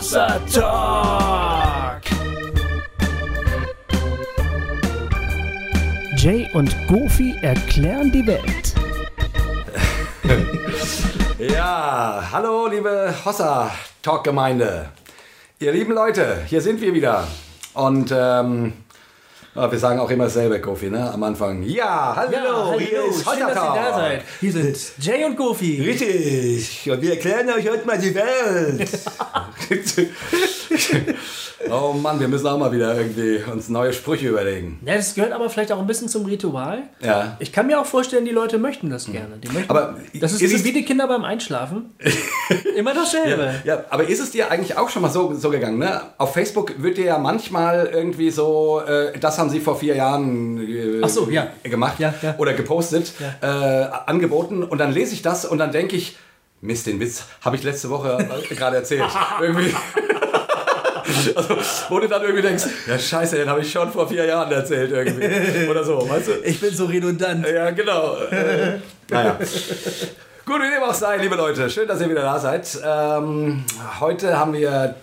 Hossa Talk. Jay und Goofy erklären die Welt. Ja, hallo liebe Hossa Talk Gemeinde. Ihr lieben Leute, hier sind wir wieder. Und ähm, wir sagen auch immer dasselbe, Kofi, ne? Am Anfang. Ja, hallo, hier ist Schön, dass ihr da seid. Hier sind Jay und Goofy. Richtig. Und wir erklären euch heute mal die Welt. oh Mann, wir müssen auch mal wieder irgendwie uns neue Sprüche überlegen. Ja, das gehört aber vielleicht auch ein bisschen zum Ritual. Ja. Ich kann mir auch vorstellen, die Leute möchten das gerne. Die möchten, Aber das ist, ist wie, die Kinder beim Einschlafen. Immer dasselbe. Ja, aber ist es dir eigentlich auch schon mal so, so gegangen? Ne? Auf Facebook wird dir ja manchmal irgendwie so, äh, das haben sie vor vier Jahren äh, so, ja. gemacht Ja, ja. oder gepostet, äh, angeboten und dann lese ich das und dann denke ich, Mist, den Witz habe ich letzte Woche gerade erzählt. irgendwie. Also, wo du dann irgendwie denkst, ja scheiße, den habe ich schon vor vier Jahren erzählt irgendwie. Oder so, weißt du? Ich bin so redundant. Ja, genau. Äh, naja. Gut, wie dem auch sei, liebe Leute. Schön, dass ihr wieder da seid. Ähm, heute haben wir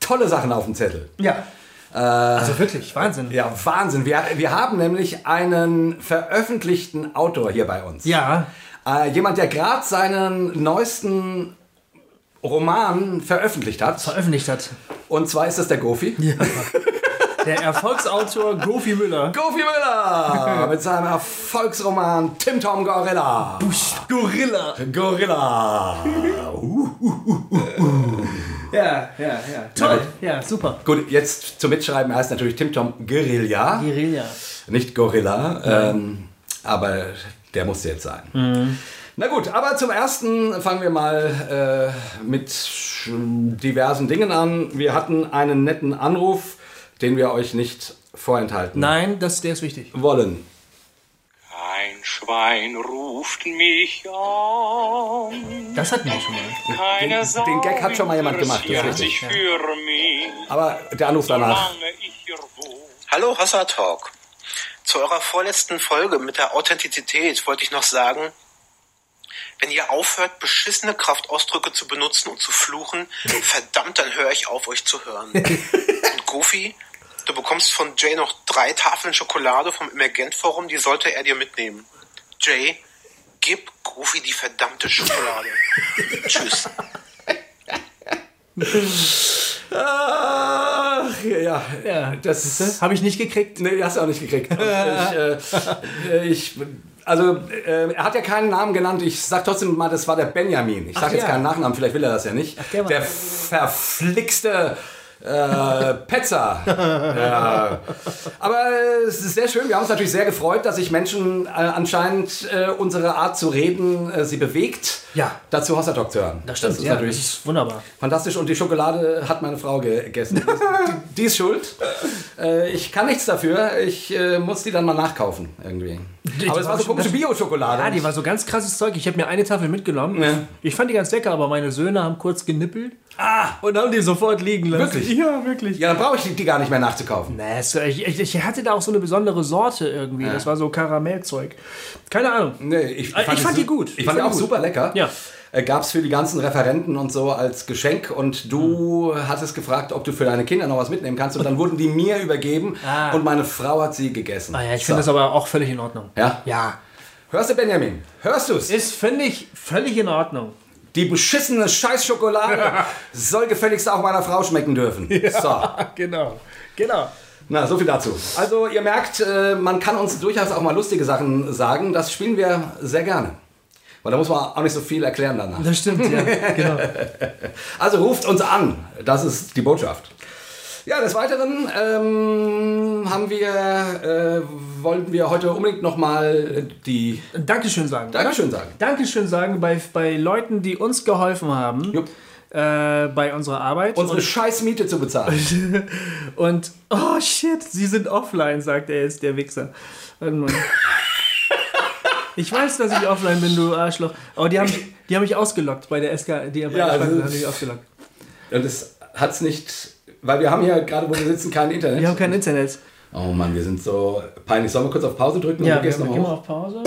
tolle Sachen auf dem Zettel. Ja. also wirklich, Wahnsinn. Ja, Wahnsinn. Wir, wir haben nämlich einen veröffentlichten Autor hier bei uns. Ja. Äh, jemand, der gerade seinen neuesten Roman veröffentlicht hat. Veröffentlicht hat. Und zwar ist es der Gofi. Der Erfolgsautor Goofy Müller. Gofi Müller mit seinem Erfolgsroman Tim Tom Gorilla. Gorilla. Gorilla. Ja, ja, ja. Toll. Ja, super. Gut, jetzt zum Mitschreiben heißt natürlich Tim Tom Guerilla, Guerilla. nicht Gorilla. Ähm, aber der musste jetzt sein. Mhm. Na gut, aber zum ersten fangen wir mal äh, mit diversen Dingen an. Wir hatten einen netten Anruf, den wir euch nicht vorenthalten Nein, das, der ist wichtig. wollen. Ein Schwein ruft mich an. Das hatten wir schon mal. Den- den Gag hat schon mal jemand gemacht, das ist richtig. sich für mich, Aber der Anruf danach. Hallo Hossa Talk. Zu eurer vorletzten Folge mit der Authentizität wollte ich noch sagen, wenn ihr aufhört, beschissene Kraftausdrücke zu benutzen und zu fluchen, verdammt, dann höre ich auf, euch zu hören. Und Goofy, du bekommst von Jay noch drei Tafeln Schokolade vom Emergent-Forum, die sollte er dir mitnehmen. Jay, gib Goofy die verdammte Schokolade. Tschüss. Ach, ja, Ja, das Habe ich nicht gekriegt. Nee, hast du auch nicht gekriegt. Ich, äh, äh, ich, also, äh, er hat ja keinen Namen genannt. Ich sag trotzdem mal, das war der Benjamin. Ich sag Ach jetzt ja. keinen Nachnamen, vielleicht will er das ja nicht. der war- der verflixte äh, Petzer. ja. Aber äh, es ist sehr schön. Wir haben uns natürlich sehr gefreut, dass sich Menschen äh, anscheinend äh, unsere Art zu reden äh, sie bewegt, Ja. dazu Hossa Talk zu hören. Das stimmt, Das ist ja, natürlich das ist wunderbar. Fantastisch und die Schokolade hat meine Frau gegessen. die, die ist schuld. Äh, ich kann nichts dafür. Ich muss die dann mal nachkaufen irgendwie. Aber es war so komische Bio-Schokolade. Ja, die war so ganz krasses Zeug. Ich habe mir eine Tafel mitgenommen. Ja. Ich fand die ganz lecker, aber meine Söhne haben kurz genippelt. Ah! Und haben die sofort liegen lassen. Wirklich? Ja, wirklich. ja, dann brauche ich die, die gar nicht mehr nachzukaufen. Nee, ich, ich, ich hatte da auch so eine besondere Sorte irgendwie. Das war so Karamellzeug. Keine Ahnung. Nee, ich, Ich fand die gut. Ich, fand die fand auch die gut. super lecker. Ja. Äh, Gab es für die ganzen Referenten und so als Geschenk und du hattest gefragt, ob du für deine Kinder noch was mitnehmen kannst und dann wurden die mir übergeben Ah. und meine Frau hat sie gegessen. Ah ja, ich So. finde das aber auch völlig in Ordnung. Ja? Ja. Hörst du, Benjamin? Hörst du's? Ist, finde ich, völlig in Ordnung. Die beschissene Scheißschokolade soll gefälligst auch meiner Frau schmecken dürfen. So. Genau. Genau. Na, so viel dazu. Also, ihr merkt, äh, man kann uns durchaus auch mal lustige Sachen sagen. Das spielen wir sehr gerne. Weil da muss man auch nicht so viel erklären danach. Das stimmt, ja. genau. Also ruft uns an. Das ist die Botschaft. Ja, des Weiteren ähm, haben wir, äh, wollten wir heute unbedingt nochmal die Dankeschön sagen. Dankeschön sagen. Dankeschön sagen bei, bei Leuten, die uns geholfen haben. Jupp. Äh, bei unserer Arbeit. Unsere scheiß Miete zu bezahlen. Und, oh shit, sie sind offline, sagt er jetzt, der Wichser. Warte mal. Ich weiß, dass ich offline bin, du Arschloch. Aber die haben, die haben mich ausgelockt bei der SK. Die Ja, also- haben mich ausgelockt. Und es hat's nicht, weil wir haben hier gerade, wo wir sitzen, kein Internet. Wir haben kein Internet. Oh Mann, wir sind so peinlich. Sollen wir kurz auf Pause drücken Ja, und du wir gehen hoch? auf Pause.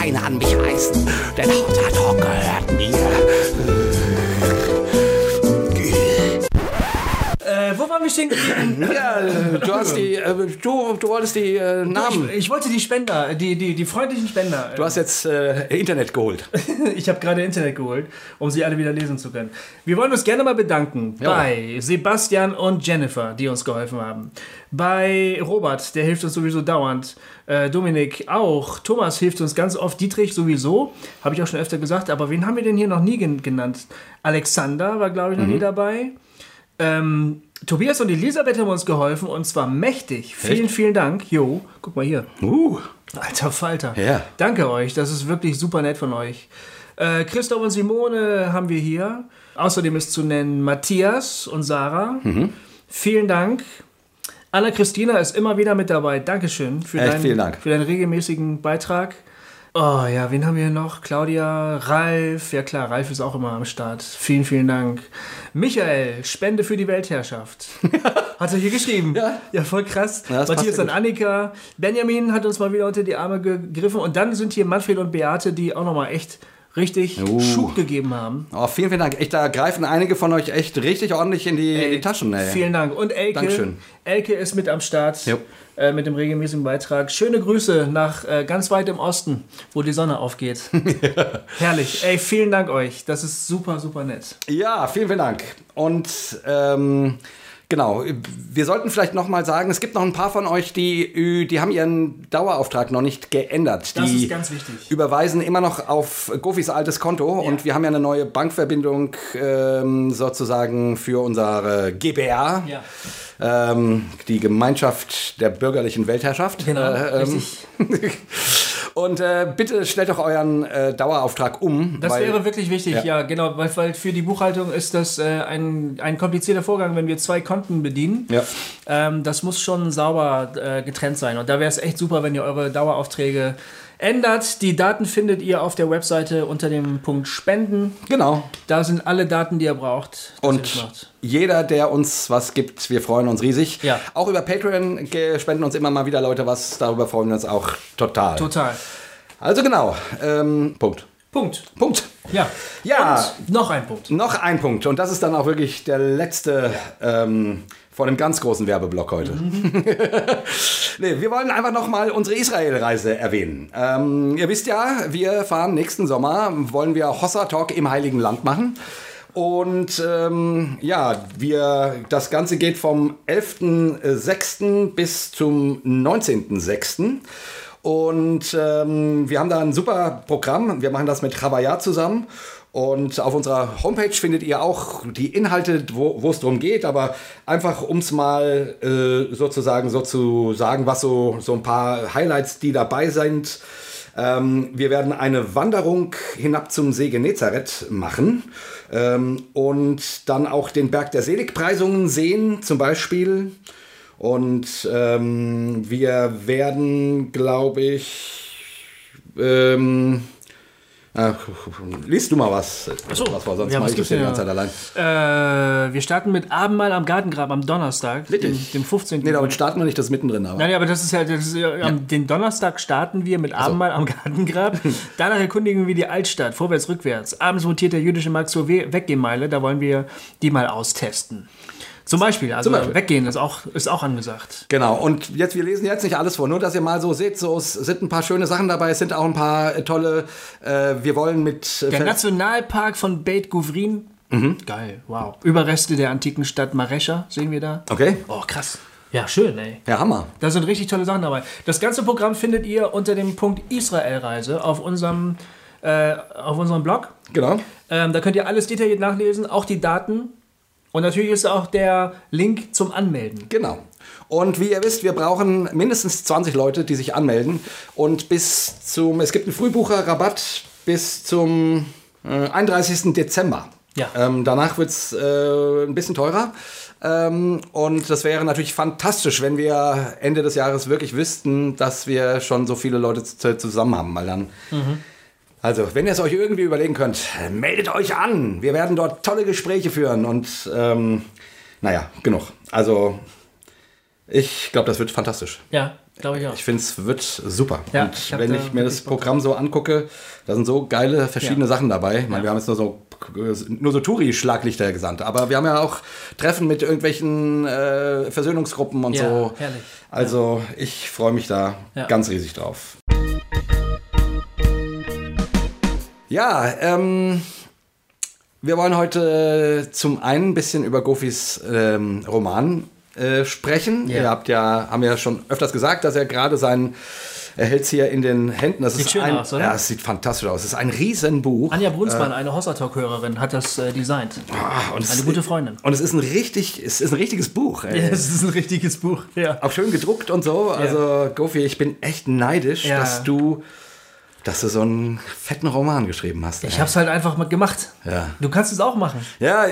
Alleine an mich reißen. Denn unser Talk gehört mir. Äh, wo waren wir stehen? Ja, äh, du hast die, äh, du, du wolltest die äh, Namen. Ich, ich wollte die Spender, die, die, die freundlichen Spender. Du hast jetzt äh, Internet geholt. Ich habe gerade Internet geholt, um sie alle wieder lesen zu können. Wir wollen uns gerne mal bedanken Ja. bei Sebastian und Jennifer, die uns geholfen haben. Bei Robert, der hilft uns sowieso dauernd. Äh, Dominik auch. Thomas hilft uns ganz oft. Dietrich sowieso. Habe ich auch schon öfter gesagt. Aber wen haben wir denn hier noch nie gen genannt? Alexander war, glaube ich, noch nie dabei. Ähm, Tobias und Elisabeth haben uns geholfen und zwar mächtig. Vielen, vielen Dank. Jo, guck mal hier. Uh, Alter Falter. Ja. Danke euch, das ist wirklich super nett von euch. Äh, Christoph und Simone haben wir hier. Außerdem ist zu nennen Matthias und Sarah. Mhm. Vielen Dank. Anna Christina ist immer wieder mit dabei. Dankeschön für, Echt deinen, Dank. für deinen regelmäßigen Beitrag. Oh ja, wen haben wir noch? Claudia, Ralf. Ja klar, Ralf ist auch immer am Start. Vielen, vielen Dank. Michael, Spende für die Weltherrschaft. Hat er hier geschrieben. Ja. ja voll krass. Ja, Matthias und. Annika. Benjamin hat uns mal wieder unter die Arme gegriffen. Und dann sind hier Manfred und Beate, die auch nochmal echt richtig Uh. Schub gegeben haben. oh, vielen, vielen Dank. Echt, da greifen einige von euch echt richtig ordentlich in die, in die Taschen. Ey. Vielen Dank. Und Elke. Dankeschön. Elke ist mit am Start äh, mit dem regelmäßigen Beitrag. Schöne Grüße nach äh, ganz weit im Osten, wo die Sonne aufgeht. Herrlich. Ey, vielen Dank euch. Das ist super, super nett. Ja, vielen, vielen Dank. Und ähm, genau, wir sollten vielleicht noch mal sagen, es gibt noch ein paar von euch, die, die haben ihren Dauerauftrag noch nicht geändert. Das die ist ganz wichtig. überweisen immer noch auf Gofis altes Konto und wir haben ja eine neue Bankverbindung ähm, sozusagen für unsere GBR. Ja. Ähm, die Gemeinschaft der bürgerlichen Weltherrschaft. Genau, Äh, ähm, richtig. und äh, bitte stellt doch euren äh, Dauerauftrag um. Das weil- wäre wirklich wichtig, Ja. ja, genau, weil, weil für die Buchhaltung ist das äh, ein, ein komplizierter Vorgang, wenn wir zwei Konten bedienen. Ja. Ähm, das muss schon sauber äh, getrennt sein. Und da wäre es echt super, wenn ihr eure Daueraufträge ändert. Die Daten findet ihr auf der Webseite unter dem Punkt Spenden. Genau. Da sind alle Daten, die ihr braucht. Und jeder, der uns was gibt, wir freuen uns riesig. Ja. Auch über Patreon spenden uns immer mal wieder Leute was. Darüber freuen wir uns auch total. Total. Also genau. Ähm, Punkt. Punkt. Punkt. Ja. Ja. Und noch ein Punkt. Noch ein Punkt. Und das ist dann auch wirklich der letzte ähm, von einem ganz großen Werbeblock heute. nee, wir wollen einfach nochmal unsere Israel-Reise erwähnen. Ähm, ihr wisst ja, wir fahren nächsten Sommer, wollen wir Hossa Talk im Heiligen Land machen. Und ähm, ja, wir, das Ganze geht vom 11.06. bis zum 19.06. Und ähm, wir haben da ein super Programm. Wir machen das mit Chabaya zusammen. Und auf unserer Homepage findet ihr auch die Inhalte, wo es darum geht. Aber einfach, um es mal äh, sozusagen so zu sagen, was so, so ein paar Highlights, die dabei sind. Ähm, wir werden eine Wanderung hinab zum See Genezareth machen ähm, und dann auch den Berg der Seligpreisungen sehen, zum Beispiel. Und ähm, wir werden, glaube ich, ähm, ach, liest du mal was, so. was war sonst Ja, mal was ich das die ganze Zeit allein. Äh, wir starten mit Abendmahl am Gartengrab am Donnerstag, dem, dem 15. Nee, damit starten wir nicht das mittendrin, aber. Nein, aber das ist ja, das ist ja, am den Donnerstag starten wir mit Abendmahl am Gartengrab. Danach erkundigen wir die Altstadt, vorwärts, rückwärts. Abends montiert der jüdische Markt zur We- Weggehmeile, da wollen wir die mal austesten. Zum Beispiel, also Zum Beispiel. weggehen ist auch, ist auch angesagt. Genau, und jetzt, wir lesen jetzt nicht alles vor, nur dass ihr mal so seht, so, es sind ein paar schöne Sachen dabei, es sind auch ein paar äh, tolle, äh, wir wollen mit... äh, Der Nationalpark von Beit Guvrin. Mhm. Geil, wow. Überreste der antiken Stadt Marescha sehen wir da. Okay, Oh, krass. Ja, schön, ey. ja, Hammer. Da sind richtig tolle Sachen dabei. Das ganze Programm findet ihr unter dem Punkt Israel-Reise auf unserem, äh, auf unserem Blog. Genau. Ähm, da könnt ihr alles detailliert nachlesen, auch die Daten. Und natürlich ist auch der Link zum Anmelden. Genau. Und wie ihr wisst, wir brauchen mindestens 20 Leute, die sich anmelden. Und bis zum, es gibt einen Frühbucherrabatt bis zum äh, 31. Dezember. Ja. Ähm, danach wird es äh, ein bisschen teurer. Ähm, und das wäre natürlich fantastisch, wenn wir Ende des Jahres wirklich wüssten, dass wir schon so viele Leute zusammen haben. Weil dann also, wenn ihr es euch irgendwie überlegen könnt, meldet euch an. Wir werden dort tolle Gespräche führen und ähm, Naja, genug. Also, ich glaube, das wird fantastisch. Ja, glaube ich auch. Ich finde, es wird super. Ja, und ich wenn ich mir das Programm so angucke, da sind so geile verschiedene Ja. Sachen dabei. Ich meine, wir haben jetzt nur so nur so Touri-Schlaglichter gesandt, aber wir haben ja auch Treffen mit irgendwelchen äh, Versöhnungsgruppen und Ja, so. herrlich. Also ich freue mich da Ja. ganz riesig drauf. Ja, ähm, wir wollen heute zum einen ein bisschen über Gofis ähm, Roman äh, sprechen. Ja. Ihr habt ja, haben ja schon öfters gesagt, dass er gerade seinen, er hält es hier in den Händen. Das Sieht ist schön ein, aus, oder? Ja, es sieht fantastisch aus. Es ist ein Riesenbuch. Anja Brunsmann, eine Hossertalk-Hörerin, hat das äh, designt. Es Eine gute Freundin. Und es ist ein richtig, es ist ein richtiges Buch. Ey. Es ist ein richtiges Buch. Ja. Auch schön gedruckt und so. Also, Gofi, ich bin echt neidisch, Ja. dass du, dass du so einen fetten Roman geschrieben hast. Ich ey. habe es halt einfach mal gemacht. Ja. Du kannst es auch machen. Ja,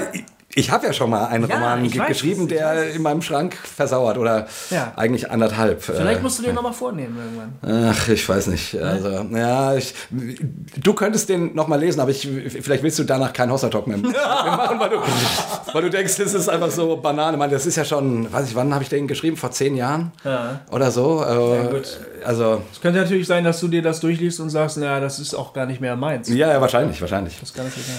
ich, habe ja schon mal einen Ja, Roman weiß geschrieben, der in meinem Schrank versauert oder Ja. eigentlich anderthalb. Vielleicht äh, musst du dir nochmal vornehmen irgendwann. Ach, ich weiß nicht. Also, ja, ich, du könntest den nochmal lesen, aber ich, vielleicht willst du danach keinen Hossa-Talk mehr mehr machen, weil du, weil du denkst, das ist einfach so Banane. Meine, das ist ja schon, weiß ich, wann habe ich den geschrieben? Vor zehn Jahren? Ja. Oder so? Äh, gut. Also, Es könnte natürlich sein, dass du dir das durchliest und sagst, naja, das ist auch gar nicht mehr meins. ja, ja, wahrscheinlich, wahrscheinlich. Das kann natürlich sein.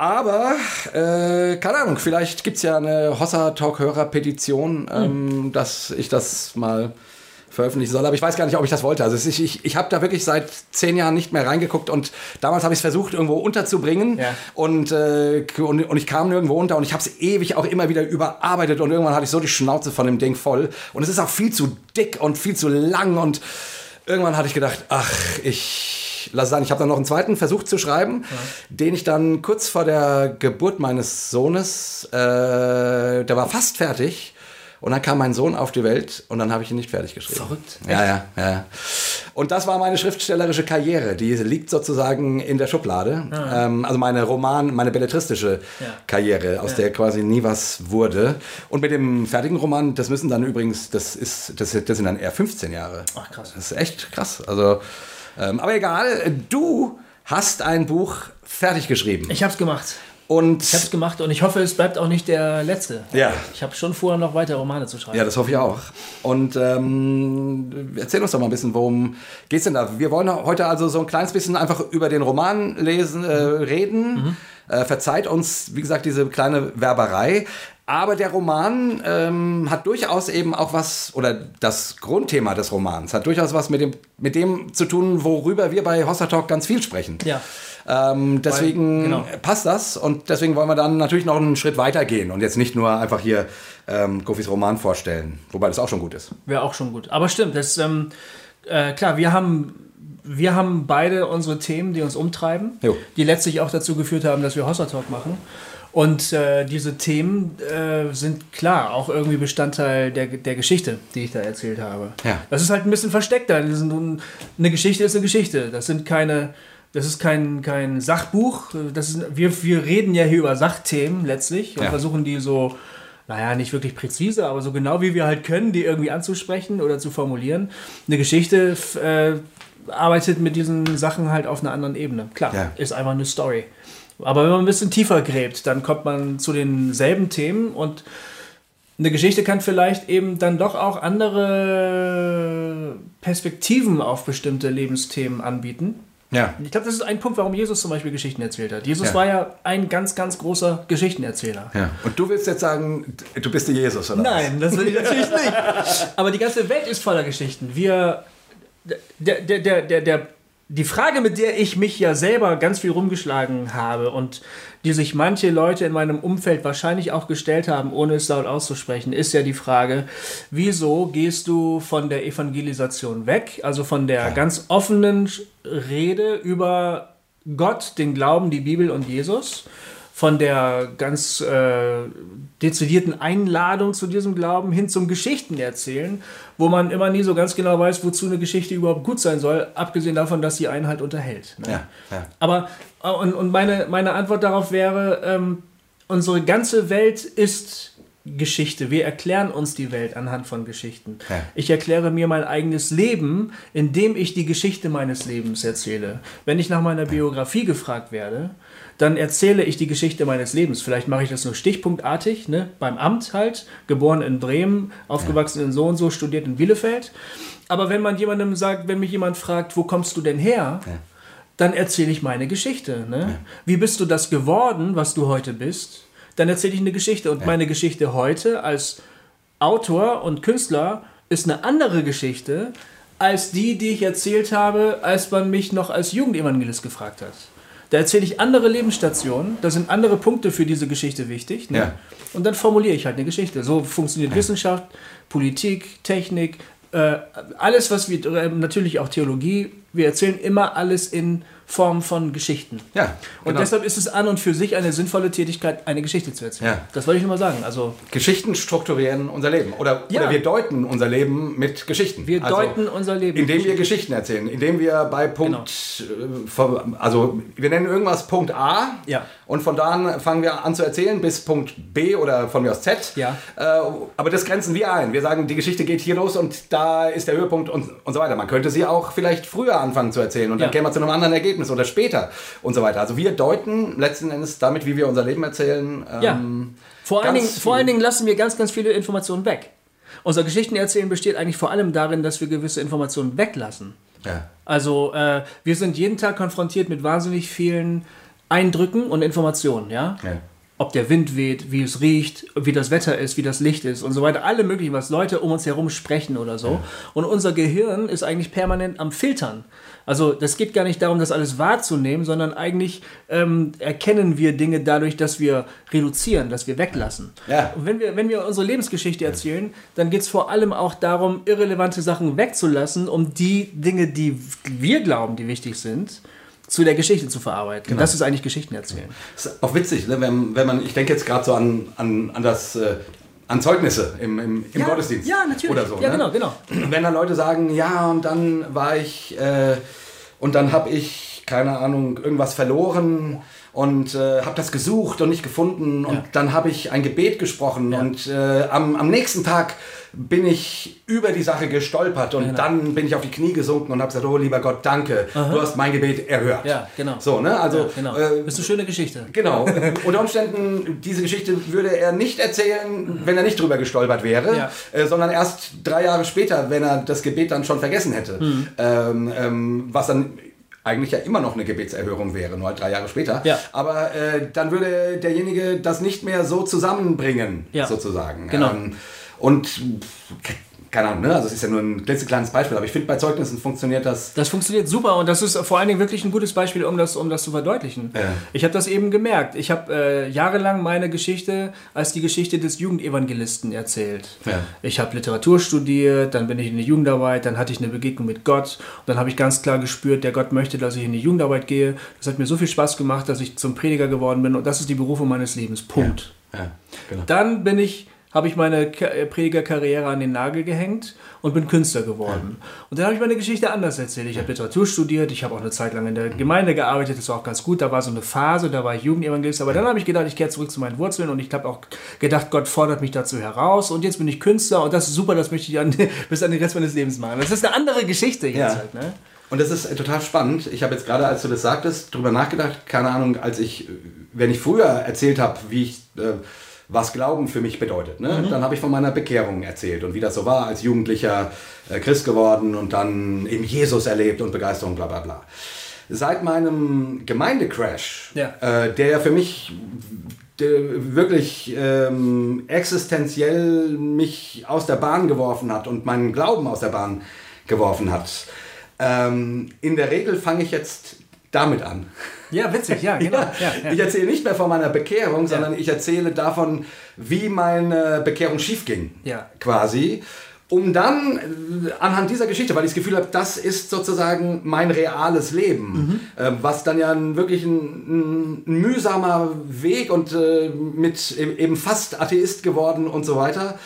Aber, äh, keine Ahnung, vielleicht gibt es ja eine Hossa-Talk-Hörer-Petition, ähm, dass ich das mal veröffentlichen soll. Aber ich weiß gar nicht, ob ich das wollte. Also ist, ich, ich habe da wirklich seit zehn Jahren nicht mehr reingeguckt und damals habe ich es versucht, irgendwo unterzubringen. Ja. Und, äh, und, und ich kam nirgendwo unter und ich habe es ewig auch immer wieder überarbeitet und irgendwann hatte ich so die Schnauze von dem Ding voll. Und es ist auch viel zu dick und viel zu lang und irgendwann hatte ich gedacht, ach, ich lass es sein. Ich habe dann noch einen zweiten versucht zu schreiben, den ich dann kurz vor der Geburt meines Sohnes, äh, der war fast fertig. Und dann kam mein Sohn auf die Welt und dann habe ich ihn nicht fertig geschrieben. Verrückt. Ja, ja, ja. Und das war meine schriftstellerische Karriere. Die liegt sozusagen in der Schublade. Ähm, also meine Roman, meine belletristische Ja. Karriere, aus der quasi nie was wurde. Und mit dem fertigen Roman, das müssen dann übrigens, das ist, das, das sind dann eher 15 Jahre. Ach, krass. Das ist echt krass. Also, ähm, aber egal, du hast ein Buch fertig geschrieben. Ich habe es gemacht. Und Ich habe es gemacht und ich hoffe, es bleibt auch nicht der letzte. Ja. Ich habe schon vor, noch weitere Romane zu schreiben. Ja, das hoffe ich auch. Und ähm, erzähl uns doch mal ein bisschen, worum geht's denn da? Wir wollen heute also so ein kleines bisschen einfach über den Roman lesen, äh, reden. Äh, verzeiht uns, wie gesagt, diese kleine Werberei. Aber der Roman ähm, hat durchaus eben auch was, oder das Grundthema des Romans hat durchaus was mit dem, mit dem zu tun, worüber wir bei Hossa Talk ganz viel sprechen. Ja. Ähm, deswegen genau. passt das und deswegen wollen wir dann natürlich noch einen Schritt weiter gehen und jetzt nicht nur einfach hier ähm, Kofis Roman vorstellen, wobei das auch schon gut ist. Wäre auch schon gut. Aber stimmt, das, ähm, äh, klar, wir haben, wir haben beide unsere Themen, die uns umtreiben, Jo. die letztlich auch dazu geführt haben, dass wir Hossa Talk machen. Und äh, diese Themen äh, sind klar auch irgendwie Bestandteil der, der Geschichte, die ich da erzählt habe. Ja. Das ist halt ein bisschen versteckter. Eine Geschichte ist eine Geschichte. Das sind keine, das ist kein, kein Sachbuch. Das ist, wir, wir reden ja hier über Sachthemen letztlich und Ja. versuchen die so, naja, nicht wirklich präzise, aber so genau wie wir halt können, die irgendwie anzusprechen oder zu formulieren. Eine Geschichte äh, arbeitet mit diesen Sachen halt auf einer anderen Ebene. Klar, Ja. ist einfach eine Story. Aber wenn man ein bisschen tiefer gräbt, dann kommt man zu denselben Themen und eine Geschichte kann vielleicht eben dann doch auch andere Perspektiven auf bestimmte Lebensthemen anbieten. Ja. Ich glaube, das ist ein Punkt, warum Jesus zum Beispiel Geschichten erzählt hat. Jesus Ja. war ja ein ganz, ganz großer Geschichtenerzähler. ja. Und du willst jetzt sagen, du bist der Jesus, oder? Nein, das will ich natürlich nicht. Aber die ganze Welt ist voller Geschichten. Wir, der, der, der, der, der, die Frage, mit der ich mich ja selber ganz viel rumgeschlagen habe und die sich manche Leute in meinem Umfeld wahrscheinlich auch gestellt haben, ohne es laut auszusprechen, ist ja die Frage, wieso gehst du von der Evangelisation weg, also von der ganz offenen Rede über Gott, den Glauben, die Bibel und Jesus, von der ganz äh, dezidierten Einladung zu diesem Glauben hin zum Geschichtenerzählen, wo man immer nie so ganz genau weiß, wozu eine Geschichte überhaupt gut sein soll, abgesehen davon, dass sie einen halt unterhält. Ne? Ja, ja. Aber äh, und, und meine, meine Antwort darauf wäre, ähm, unsere ganze Welt ist Geschichte. Wir erklären uns die Welt anhand von Geschichten. Ja. Ich erkläre mir mein eigenes Leben, indem ich die Geschichte meines Lebens erzähle. Wenn ich nach meiner Biografie gefragt werde, dann erzähle ich die Geschichte meines Lebens. Vielleicht mache ich das nur stichpunktartig, ne? beim Amt halt, geboren in Bremen, aufgewachsen in so und so, studiert in Bielefeld. Aber wenn man jemandem sagt, wenn mich jemand fragt, wo kommst du denn her? dann erzähle ich meine Geschichte. Ne? Wie bist du das geworden, was du heute bist? Dann erzähle ich eine Geschichte. Und meine Geschichte heute als Autor und Künstler ist eine andere Geschichte als die, die ich erzählt habe, als man mich noch als Jugendevangelist gefragt hat. Da erzähle ich andere Lebensstationen, da sind andere Punkte für diese Geschichte wichtig. Ne? Ja. Und dann formuliere ich halt eine Geschichte. So funktioniert Wissenschaft, Politik, Technik, äh, alles, was wir, äh, natürlich auch Theologie, wir erzählen immer alles in Form von Geschichten. Ja, Und genau. deshalb ist es an und für sich eine sinnvolle Tätigkeit, eine Geschichte zu erzählen. Ja. Das wollte ich nur mal sagen. Also Geschichten strukturieren unser Leben. Oder, Ja. oder wir deuten unser Leben mit Geschichten. wir Also, deuten unser Leben. Indem wir Geschichten erzählen, indem wir bei Punkt, äh, vom- also wir nennen irgendwas Punkt A Ja. und von da an fangen wir an zu erzählen bis Punkt B oder von mir aus Z. Ja. Äh, aber das grenzen wir ein. Wir sagen, die Geschichte geht hier los und da ist der Höhepunkt und, und so weiter. Man könnte sie auch vielleicht früher anfangen zu erzählen und dann Ja. käme man zu einem anderen Ergebnis oder später und so weiter. Also wir deuten letzten Endes damit, wie wir unser Leben erzählen. Ja. ähm, Vor allen, Dingen, vor allen Dingen lassen wir ganz, ganz viele Informationen weg. Unser Geschichtenerzählen besteht eigentlich vor allem darin, dass wir gewisse Informationen weglassen. Ja. Also äh, wir sind jeden Tag konfrontiert mit wahnsinnig vielen Eindrücken und Informationen, ja? Ja. Ob der Wind weht, wie es riecht, wie das Wetter ist, wie das Licht ist und so weiter. Alle möglichen, was Leute um uns herum sprechen oder so. Und unser Gehirn ist eigentlich permanent am Filtern. Also das geht gar nicht darum, das alles wahrzunehmen, sondern eigentlich ähm, erkennen wir Dinge dadurch, dass wir reduzieren, dass wir weglassen. Ja. Und wenn wir, wenn wir unsere Lebensgeschichte erzählen, dann geht es vor allem auch darum, irrelevante Sachen wegzulassen, um die Dinge, die wir glauben, die wichtig sind, zu der Geschichte zu verarbeiten. Das ist eigentlich Geschichten erzählen. ist auch witzig, ne? wenn, wenn man, ich denke jetzt gerade so an, an, an das, äh, an Zeugnisse im, im, im Ja, Gottesdienst. ja, natürlich. Oder so, Ja, ne? genau, genau. Wenn dann Leute sagen, ja, und dann war ich, äh, und dann habe ich, keine Ahnung, irgendwas verloren und äh, habe das gesucht und nicht gefunden und Ja. dann habe ich ein Gebet gesprochen und äh, am, am nächsten Tag bin ich über die Sache gestolpert und Genau. dann bin ich auf die Knie gesunken und habe gesagt, oh lieber Gott, danke, du hast mein Gebet erhört. Ja, genau. So, ne? Also, Ja, genau. äh, ist eine schöne Geschichte. Genau. Unter Umständen, diese Geschichte würde er nicht erzählen, wenn er nicht drüber gestolpert wäre, Ja. äh, sondern erst drei Jahre später, wenn er das Gebet dann schon vergessen hätte. Hm. Ähm, ähm, was dann eigentlich ja immer noch eine Gebetserhörung wäre, nur halt drei Jahre später. Ja. Aber äh, dann würde derjenige das nicht mehr so zusammenbringen, Ja. sozusagen. Genau. Ähm, und keine Ahnung, ne? also es ist ja nur ein klitzekleines Beispiel, aber ich finde, bei Zeugnissen funktioniert das Das funktioniert super und das ist vor allen Dingen wirklich ein gutes Beispiel, um das, um das zu verdeutlichen. Ja. Ich habe das eben gemerkt. Ich habe äh, jahrelang meine Geschichte als die Geschichte des Jugendevangelisten erzählt. Ja. Ich habe Literatur studiert, dann bin ich in die Jugendarbeit, dann hatte ich eine Begegnung mit Gott und dann habe ich ganz klar gespürt, der Gott möchte, dass ich in die Jugendarbeit gehe. Das hat mir so viel Spaß gemacht, dass ich zum Prediger geworden bin und das ist die Berufung meines Lebens. Punkt. Ja, genau. Dann bin ich, habe ich meine äh, Predigerkarriere an den Nagel gehängt und bin Künstler geworden. Und dann habe ich meine Geschichte anders erzählt. Ich habe Literatur studiert, ich habe auch eine Zeit lang in der Gemeinde gearbeitet, das war auch ganz gut. Da war so eine Phase, da war ich Jugendevangelist, aber dann habe ich gedacht, ich kehre zurück zu meinen Wurzeln und ich habe auch gedacht, Gott fordert mich dazu heraus und jetzt bin ich Künstler und das ist super, das möchte ich an, bis an den Rest meines Lebens machen. Das ist eine andere Geschichte jetzt Ja. halt, ne? Und das ist äh, total spannend. Ich habe jetzt gerade, als du das sagtest, drüber nachgedacht. Keine Ahnung, als ich, äh, wenn ich früher erzählt habe, wie ich, äh, was Glauben für mich bedeutet, ne? dann habe ich von meiner Bekehrung erzählt und wie das so war, als Jugendlicher äh, Christ geworden und dann eben Jesus erlebt und Begeisterung, bla bla bla. Seit meinem Gemeindecrash, Ja. äh, der für mich wirklich ähm, existenziell mich aus der Bahn geworfen hat und meinen Glauben aus der Bahn geworfen hat. Ähm, in der Regel fange ich jetzt damit an. Ja, witzig, ja, genau. Ja, ja. Ich erzähle nicht mehr von meiner Bekehrung, sondern ich erzähle davon, wie meine Bekehrung schiefging, Ja. quasi. Um dann äh, anhand dieser Geschichte, weil ich das Gefühl habe, das ist sozusagen mein reales Leben, äh, was dann ja wirklich ein, ein, ein mühsamer Weg und äh, mit e- eben fast Atheist geworden und so weiter,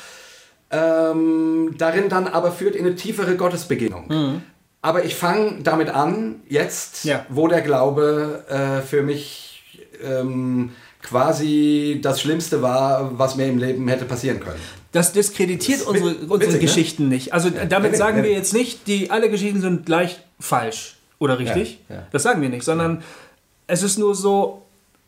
ähm, darin dann aber führt in eine tiefere Gottesbegegnung. Aber ich fange damit an, jetzt, Ja. wo der Glaube äh, für mich ähm, quasi das Schlimmste war, was mir im Leben hätte passieren können. Das diskreditiert Das unsere, witzig, unsere ne? Geschichten nicht. Also damit nee, sagen wir jetzt nicht, die alle Geschichten sind gleich falsch oder richtig. Ja, ja. Das sagen wir nicht, sondern es ist nur so,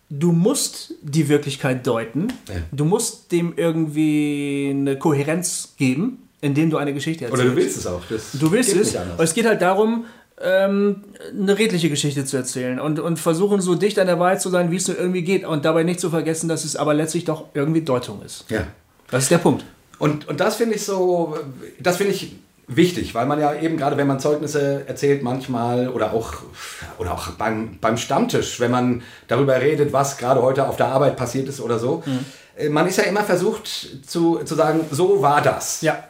du musst die Wirklichkeit deuten. Ja. Du musst dem irgendwie eine Kohärenz geben, indem du eine Geschichte erzählst. Oder du willst es auch. Das Du willst es. Und es geht halt darum, ähm, eine redliche Geschichte zu erzählen und, und versuchen so dicht an der Wahrheit zu sein, wie es nur irgendwie geht. Und dabei nicht zu vergessen, dass es aber letztlich doch irgendwie Deutung ist. Ja. Das ist der Punkt. Und, und das finde ich so, das finde ich wichtig, weil man ja eben gerade, wenn man Zeugnisse erzählt manchmal oder auch, oder auch beim, beim Stammtisch, wenn man darüber redet, was gerade heute auf der Arbeit passiert ist oder so, äh, man ist ja immer versucht zu, zu sagen, so war das. Ja.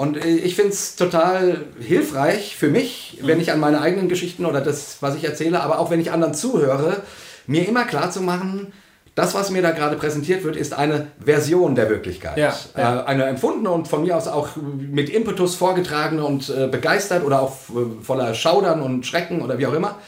Und ich finde es total hilfreich für mich, wenn ich an meine eigenen Geschichten oder das, was ich erzähle, aber auch wenn ich anderen zuhöre, mir immer klar zu machen, das, was mir da gerade präsentiert wird, ist eine Version der Wirklichkeit. Ja, ja. Äh, eine empfundene und von mir aus auch mit Impetus vorgetragene und äh, begeistert oder auch äh, voller Schaudern und Schrecken oder wie auch immer.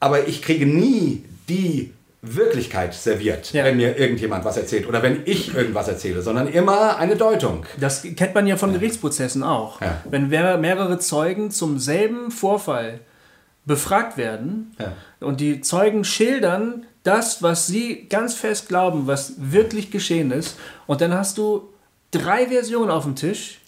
Aber ich kriege nie die Wirklichkeit serviert, Ja. wenn mir irgendjemand was erzählt oder wenn ich irgendwas erzähle, sondern immer eine Deutung. Das kennt man ja von Gerichtsprozessen auch. Ja. Wenn mehrere Zeugen zum selben Vorfall befragt werden Ja. und die Zeugen schildern das, was sie ganz fest glauben, was wirklich geschehen ist, und dann hast du drei Versionen auf dem Tisch.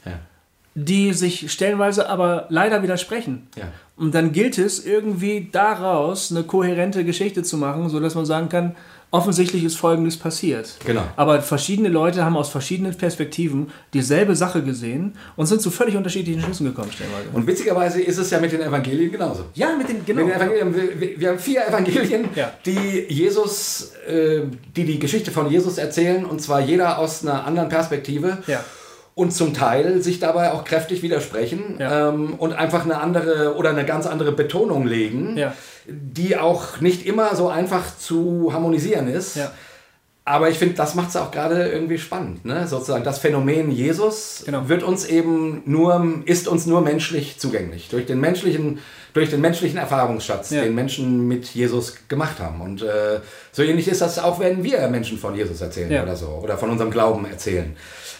Die sich stellenweise aber leider widersprechen. Ja. Und dann gilt es irgendwie daraus eine kohärente Geschichte zu machen, sodass man sagen kann, offensichtlich ist Folgendes passiert. Genau. Aber verschiedene Leute haben aus verschiedenen Perspektiven dieselbe Sache gesehen und sind zu völlig unterschiedlichen Schlüssen gekommen, stellenweise. Und witzigerweise ist es ja mit den Evangelien genauso. ja, mit den, genau. Mit den Evangelien, wir, wir- haben vier Evangelien, Ja. die Jesus, äh, die die Geschichte von Jesus erzählen, und zwar jeder aus einer anderen Perspektive. Ja. Und zum Teil sich dabei auch kräftig widersprechen Ja. ähm, und einfach eine andere oder eine ganz andere Betonung legen, Ja. die auch nicht immer so einfach zu harmonisieren ist. Ja. Aber ich finde, das macht es auch gerade irgendwie spannend. Ne? Sozusagen das Phänomen Jesus Genau. wird uns eben nur, ist uns nur menschlich zugänglich. Durch den menschlichen, durch den menschlichen Erfahrungsschatz, den Menschen mit Jesus gemacht haben. Und äh, so ähnlich ist das auch, wenn wir Menschen von Jesus erzählen oder so. Oder von unserem Glauben erzählen.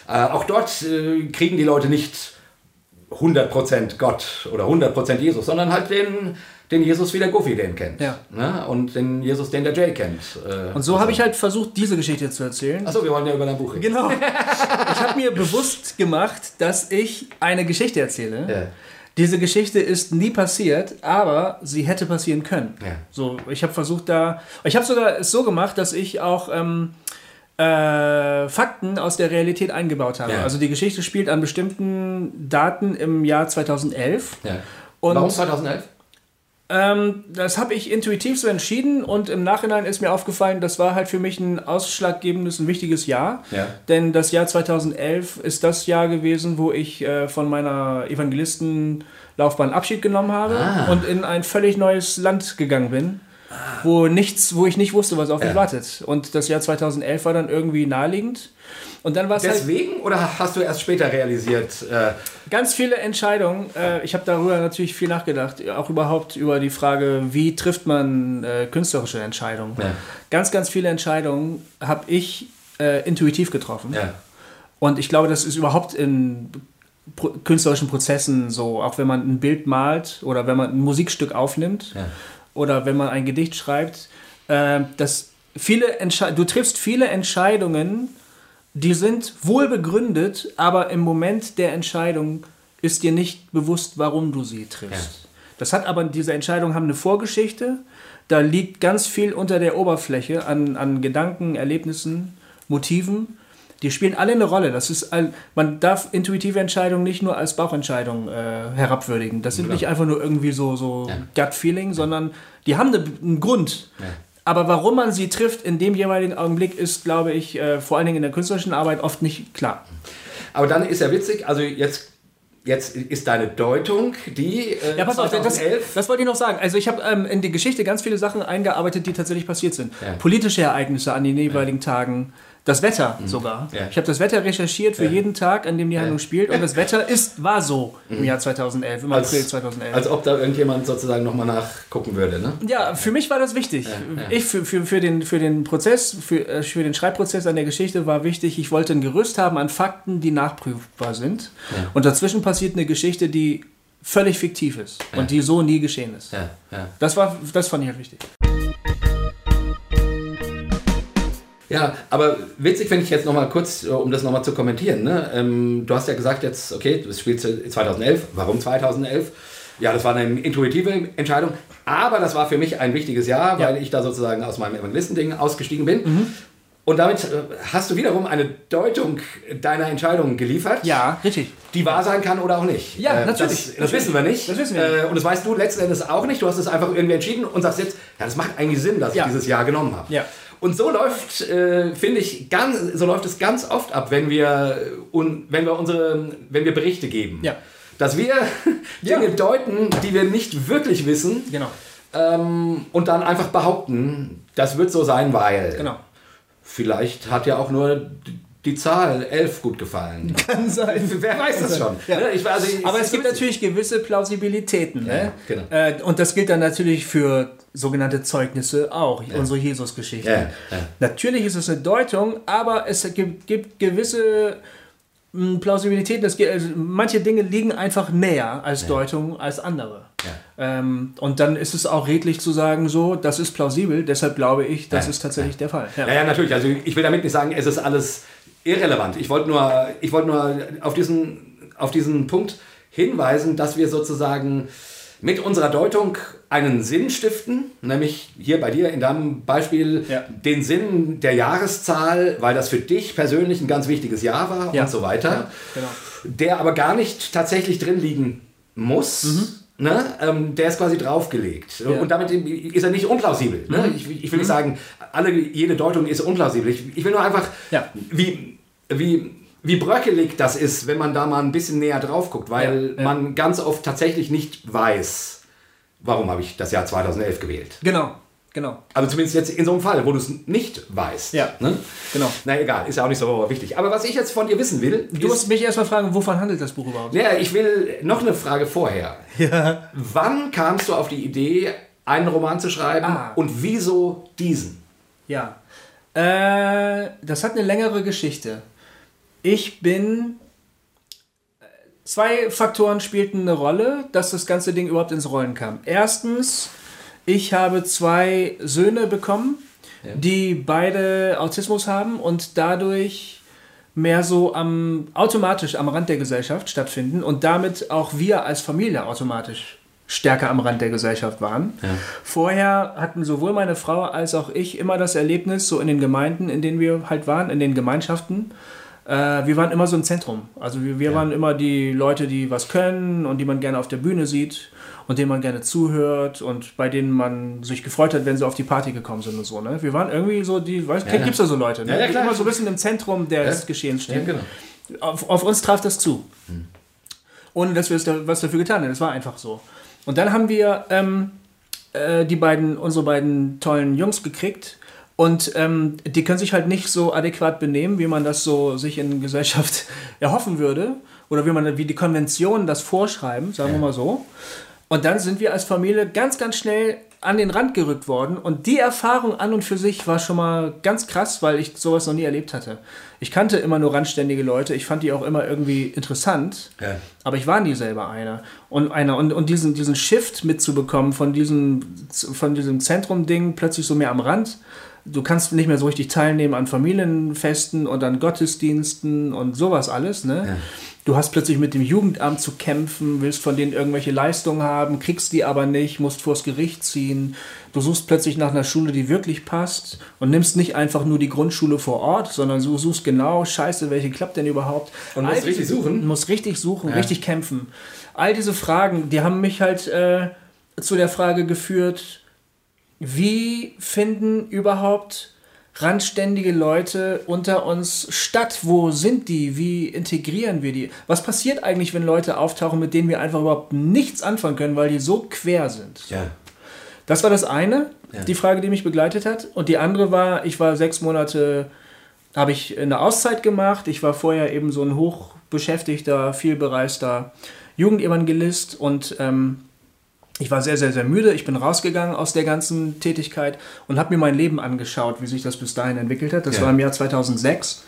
Äh, auch dort äh, kriegen die Leute nicht 100% Gott oder 100% Jesus, sondern halt den, den Jesus, wie der Goofy den kennt. Ja. Ne? Und den Jesus, den der Jay kennt. Äh, Und so habe ich halt versucht, diese Geschichte zu erzählen. Achso, wir wollen ja über dein Buch reden. Genau. Ich habe mir bewusst gemacht, dass ich eine Geschichte erzähle. Ja. Diese Geschichte ist nie passiert, aber sie hätte passieren können. Ja. So, ich habe versucht da, ich habe sogar es so gemacht, dass ich auch ähm, äh, Fakten aus der Realität eingebaut habe. Ja. Also die Geschichte spielt an bestimmten Daten im Jahr 2011. Ja. Warum 2011? ähm, das habe ich intuitiv so entschieden und im Nachhinein ist mir aufgefallen, das war halt für mich ein ausschlaggebendes, ein wichtiges Jahr. Ja. Denn das Jahr 2011 ist das Jahr gewesen, wo ich äh, von meiner Evangelistenlaufbahn Abschied genommen habe Ah. und in ein völlig neues Land gegangen bin. Wo nichts, wo ich nicht wusste, was auf mich Ja. wartet. Und das Jahr 2011 war dann irgendwie naheliegend. Und dann war es halt Deswegen oder hast du erst später realisiert? Äh, Ganz viele Entscheidungen. Äh, ich habe darüber natürlich viel nachgedacht. Auch überhaupt über die Frage, wie trifft man äh, künstlerische Entscheidungen. Ja. Ganz, ganz viele Entscheidungen habe ich äh, intuitiv getroffen. ja. Und ich glaube, das ist überhaupt in pro künstlerischen Prozessen so. Auch wenn man ein Bild malt oder wenn man ein Musikstück aufnimmt Ja. Oder wenn man ein Gedicht schreibt, äh, dass viele Entsche du triffst viele Entscheidungen, die sind wohl begründet, aber im Moment der Entscheidung ist dir nicht bewusst, warum du sie triffst. Ja. Das hat aber, diese Entscheidungen haben eine Vorgeschichte. Da liegt ganz viel unter der Oberfläche an, an Gedanken, Erlebnissen, Motiven. Die spielen alle eine Rolle. Das ist ein, man darf intuitive Entscheidungen nicht nur als Bauchentscheidung äh, herabwürdigen. Das sind nicht einfach nur irgendwie so, so Gut-Feeling, sondern die haben eine, einen Grund. Aber warum man sie trifft in dem jeweiligen Augenblick, ist, glaube ich, äh, vor allen Dingen in der künstlerischen Arbeit oft nicht klar. Aber dann ist ja witzig, also jetzt, jetzt ist deine Deutung, die äh, Ja, pass auf, das, 2011. das wollte ich noch sagen. Also ich habe ähm, in die Geschichte ganz viele Sachen eingearbeitet, die tatsächlich passiert sind. Ja. Politische Ereignisse an den jeweiligen Tagen, Das Wetter sogar. Mhm. Ja. Ich habe das Wetter recherchiert für jeden Tag, an dem die Handlung spielt. Und das Wetter ist, war so im Jahr 2011, im April 2011. Mhm. als ob da irgendjemand sozusagen nochmal nachgucken würde, ne? Ja, für mich war das wichtig. Ich für, für, für, den, für den Prozess, für, äh, für den Schreibprozess an der Geschichte war wichtig, ich wollte ein Gerüst haben an Fakten, die nachprüfbar sind. Und dazwischen passiert eine Geschichte, die völlig fiktiv ist und die so nie geschehen ist. Ja, ja. Das, war, das fand ich halt wichtig. Ja, aber witzig finde ich jetzt nochmal kurz, äh, um das nochmal zu kommentieren. Ne? Ähm, du hast ja gesagt jetzt, okay, du spielst 2011. Warum 2011? Ja, das war eine intuitive Entscheidung, aber das war für mich ein wichtiges Jahr, weil ich da sozusagen aus meinem Evangelistending ausgestiegen bin. Mhm. Und damit äh, hast du wiederum eine Deutung deiner Entscheidung geliefert, Ja, richtig. die wahr sein kann oder auch nicht. Ja, Äh, natürlich. Das, das wissen wir nicht. Das wissen wir nicht. Äh, Und das weißt du letzten Endes auch nicht. Du hast es einfach irgendwie entschieden und sagst jetzt, ja, das macht eigentlich Sinn, dass Ja. ich dieses Jahr genommen habe. Ja. Und so läuft, äh, finde ich, ganz, so läuft es ganz oft ab, wenn wir, un, wenn wir unsere, wenn wir Berichte geben. Ja. Dass wir Ja. Dinge deuten, die wir nicht wirklich wissen Genau. ähm, und dann einfach behaupten, das wird so sein, weil. Genau. Vielleicht hat ja auch nur die Zahl 11 gut gefallen. Kann sein. Wer weiß das schon? Ja. Ne? Ich, also, Aber es gibt natürlich gewisse Plausibilitäten. Ne? Ja, genau. äh, und das gilt dann natürlich für sogenannte Zeugnisse auch, unsere Jesus-Geschichte. Ja, ja. Natürlich ist es eine Deutung, aber es gibt, gibt gewisse mh, Plausibilitäten. Es gibt, also manche Dinge liegen einfach näher als Deutung als andere. Ähm, und dann ist es auch redlich zu sagen, so, das ist plausibel, deshalb glaube ich, das Ja, ist tatsächlich der Fall. Ja. Ja, ja, natürlich. Also ich will damit nicht sagen, es ist alles irrelevant. Ich wollte nur, ich wollte nur auf diesen, auf diesen Punkt hinweisen, dass wir sozusagen mit unserer Deutung einen Sinn stiften, nämlich hier bei dir in deinem Beispiel Ja. den Sinn der Jahreszahl, weil das für dich persönlich ein ganz wichtiges Jahr war Ja. und so weiter, Ja, genau. der aber gar nicht tatsächlich drin liegen muss. Ne? Ähm, der ist quasi draufgelegt. Mhm. Ja. Mhm. Und damit ist er nicht unplausibel. Ne? Ich, ich will nicht sagen, alle, jede Deutung ist unplausibel. Ich, ich will nur einfach, Ja. wie, wie, wie bröckelig das ist, wenn man da mal ein bisschen näher drauf guckt, weil Ja, ja. man ganz oft tatsächlich nicht weiß, warum habe ich das Jahr 2011 gewählt. Genau, genau. Also zumindest jetzt in so einem Fall, wo du es nicht weißt. Ja. Ne? Genau. Na egal, ist ja auch nicht so wichtig. Aber was ich jetzt von dir wissen will, Du musst mich erstmal fragen, wovon handelt das Buch überhaupt? ja, ich will noch eine Frage vorher. Ja. Wann kamst du auf die Idee, einen Roman zu schreiben Ah. und wieso diesen? Ja. Äh, das hat eine längere Geschichte. Ich bin. äh, Zwei Faktoren spielten eine Rolle, dass das ganze Ding überhaupt ins Rollen kam. Erstens, ich habe zwei Söhne bekommen, die beide Autismus haben und dadurch mehr so am, automatisch am Rand der Gesellschaft stattfinden und damit auch wir als Familie automatisch stärker am Rand der Gesellschaft waren. Vorher hatten sowohl meine Frau als auch ich immer das Erlebnis, so in den Gemeinden, in denen wir halt waren, in den Gemeinschaften, äh, wir waren immer so im Zentrum. Also wir, wir waren immer die Leute, die was können und die man gerne auf der Bühne sieht und denen man gerne zuhört und bei denen man sich gefreut hat, wenn sie auf die Party gekommen sind und so. Ne? Wir waren irgendwie so die, weißt du, ja. gibt's da so Leute, ne? Ja, ja, immer so ein bisschen im Zentrum des Geschehens stehen. genau. Auf, auf uns traf das zu. Ohne dass wir es da, was dafür getan haben. Das war einfach so. Und dann haben wir ähm, äh, die beiden, unsere beiden tollen Jungs gekriegt. Und ähm, die können sich halt nicht so adäquat benehmen, wie man das so sich in Gesellschaft erhoffen würde. Oder wie man wie die Konventionen das vorschreiben, sagen wir mal so. Und dann sind wir als Familie ganz, ganz schnell an den Rand gerückt worden. Und die Erfahrung an und für sich war schon mal ganz krass, weil ich sowas noch nie erlebt hatte. Ich kannte immer nur randständige Leute. Ich fand die auch immer irgendwie interessant. Ja. Aber ich war nie selber einer. Und einer. Und, und diesen, diesen Shift mitzubekommen von diesem, von diesem Zentrum-Ding plötzlich so mehr am Rand. Du kannst nicht mehr so richtig teilnehmen an Familienfesten und an Gottesdiensten und sowas alles. Ne? Du hast plötzlich mit dem Jugendamt zu kämpfen, willst von denen irgendwelche Leistungen haben, kriegst die aber nicht, musst vors Gericht ziehen. Du suchst plötzlich nach einer Schule, die wirklich passt und nimmst nicht einfach nur die Grundschule vor Ort, sondern du suchst genau, scheiße, welche klappt denn überhaupt? Und musst All richtig suchen? Musst richtig suchen, richtig kämpfen. All diese Fragen, die haben mich halt äh, zu der Frage geführt, wie finden überhaupt randständige Leute unter uns statt? Wo sind die? Wie integrieren wir die? Was passiert eigentlich, wenn Leute auftauchen, mit denen wir einfach überhaupt nichts anfangen können, weil die so quer sind? Ja. Das war das eine, die Frage, die mich begleitet hat. Und die andere war, ich war sechs Monate habe ich eine Auszeit gemacht. Ich war vorher eben so ein hochbeschäftigter, vielbereister Jugendevangelist und ähm, ich war sehr, sehr, sehr müde. Ich bin rausgegangen aus der ganzen Tätigkeit und habe mir mein Leben angeschaut, wie sich das bis dahin entwickelt hat. Das Ja. war im Jahr 2006.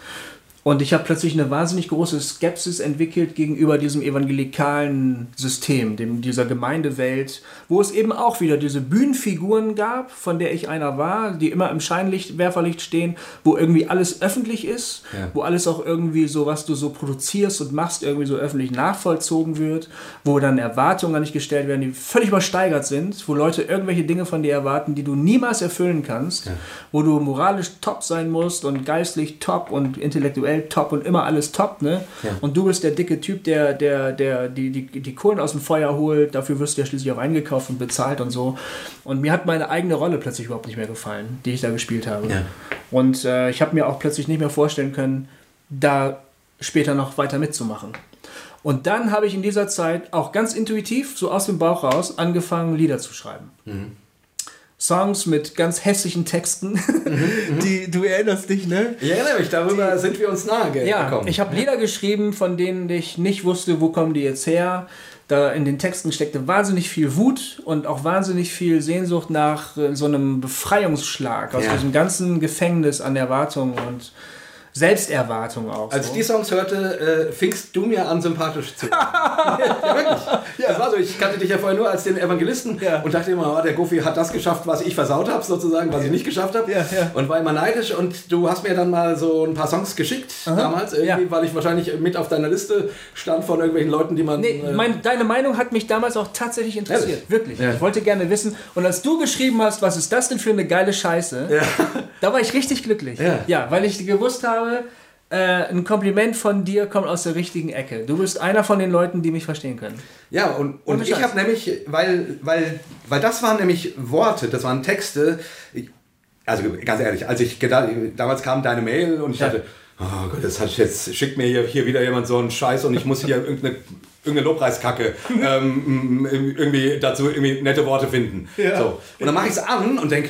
Und ich habe plötzlich eine wahnsinnig große Skepsis entwickelt gegenüber diesem evangelikalen System, dem, dieser Gemeindewelt, wo es eben auch wieder diese Bühnenfiguren gab, von der ich einer war, die immer im Scheinlicht, Werferlicht stehen, wo irgendwie alles öffentlich ist, Ja. wo alles auch irgendwie so, was du so produzierst und machst, irgendwie so öffentlich nachvollzogen wird, wo dann Erwartungen an dich gestellt werden, die völlig übersteigert sind, wo Leute irgendwelche Dinge von dir erwarten, die du niemals erfüllen kannst, wo du moralisch top sein musst und geistlich top und intellektuell top und immer alles top, ne? Ja. Und du bist der dicke Typ, der, der, der die, die, die Kohlen aus dem Feuer holt, dafür wirst du ja schließlich auch eingekauft und bezahlt und so. Und mir hat meine eigene Rolle plötzlich überhaupt nicht mehr gefallen, die ich da gespielt habe. Ja. Und äh, ich habe mir auch plötzlich nicht mehr vorstellen können, da später noch weiter mitzumachen. Und dann habe ich in dieser Zeit auch ganz intuitiv, so aus dem Bauch raus, angefangen, Lieder zu schreiben. Songs mit ganz hässlichen Texten, die du erinnerst dich, ne? Ich erinnere mich, darüber sind wir uns nahe ge- Ja, gekommen. ich habe Lieder geschrieben, von denen ich nicht wusste, wo kommen die jetzt her. Da in den Texten steckte wahnsinnig viel Wut und auch wahnsinnig viel Sehnsucht nach äh, so einem Befreiungsschlag aus Ja. diesem ganzen Gefängnis an Erwartungen und Selbsterwartung auch. Als so. ich die Songs hörte, äh, fingst du mir an, sympathisch zu werden. ja, wirklich. Das war so. Ich kannte dich ja vorher nur als den Evangelisten Ja. und dachte immer, oh, der Goofy hat das geschafft, was ich versaut habe, sozusagen, was ich nicht geschafft habe. Ja, ja. Und war immer neidisch. Und du hast mir dann mal so ein paar Songs geschickt damals, irgendwie, Ja. weil ich wahrscheinlich mit auf deiner Liste stand von irgendwelchen Leuten, die man. Nee, äh, mein, deine Meinung hat mich damals auch tatsächlich interessiert. Ehrlich? Wirklich. Ja. Ich wollte gerne wissen. Und als du geschrieben hast, was ist das denn für eine geile Scheiße, da war ich richtig glücklich. Ja. weil ich gewusst habe, äh, ein Kompliment von dir kommt aus der richtigen Ecke. Du bist einer von den Leuten, die mich verstehen können. Ja, und, und ich habe nämlich, weil, weil, weil das waren nämlich Worte, das waren Texte. Ich, also ganz ehrlich, als ich gedacht, damals kam deine Mail und ich Ja. dachte, oh Gott, das hat jetzt schickt mir hier, hier wieder jemand so einen Scheiß und ich muss hier irgendeine, irgendeine Lobpreiskacke ähm, irgendwie dazu irgendwie nette Worte finden. Ja. So. Und dann mache ich es an und denke,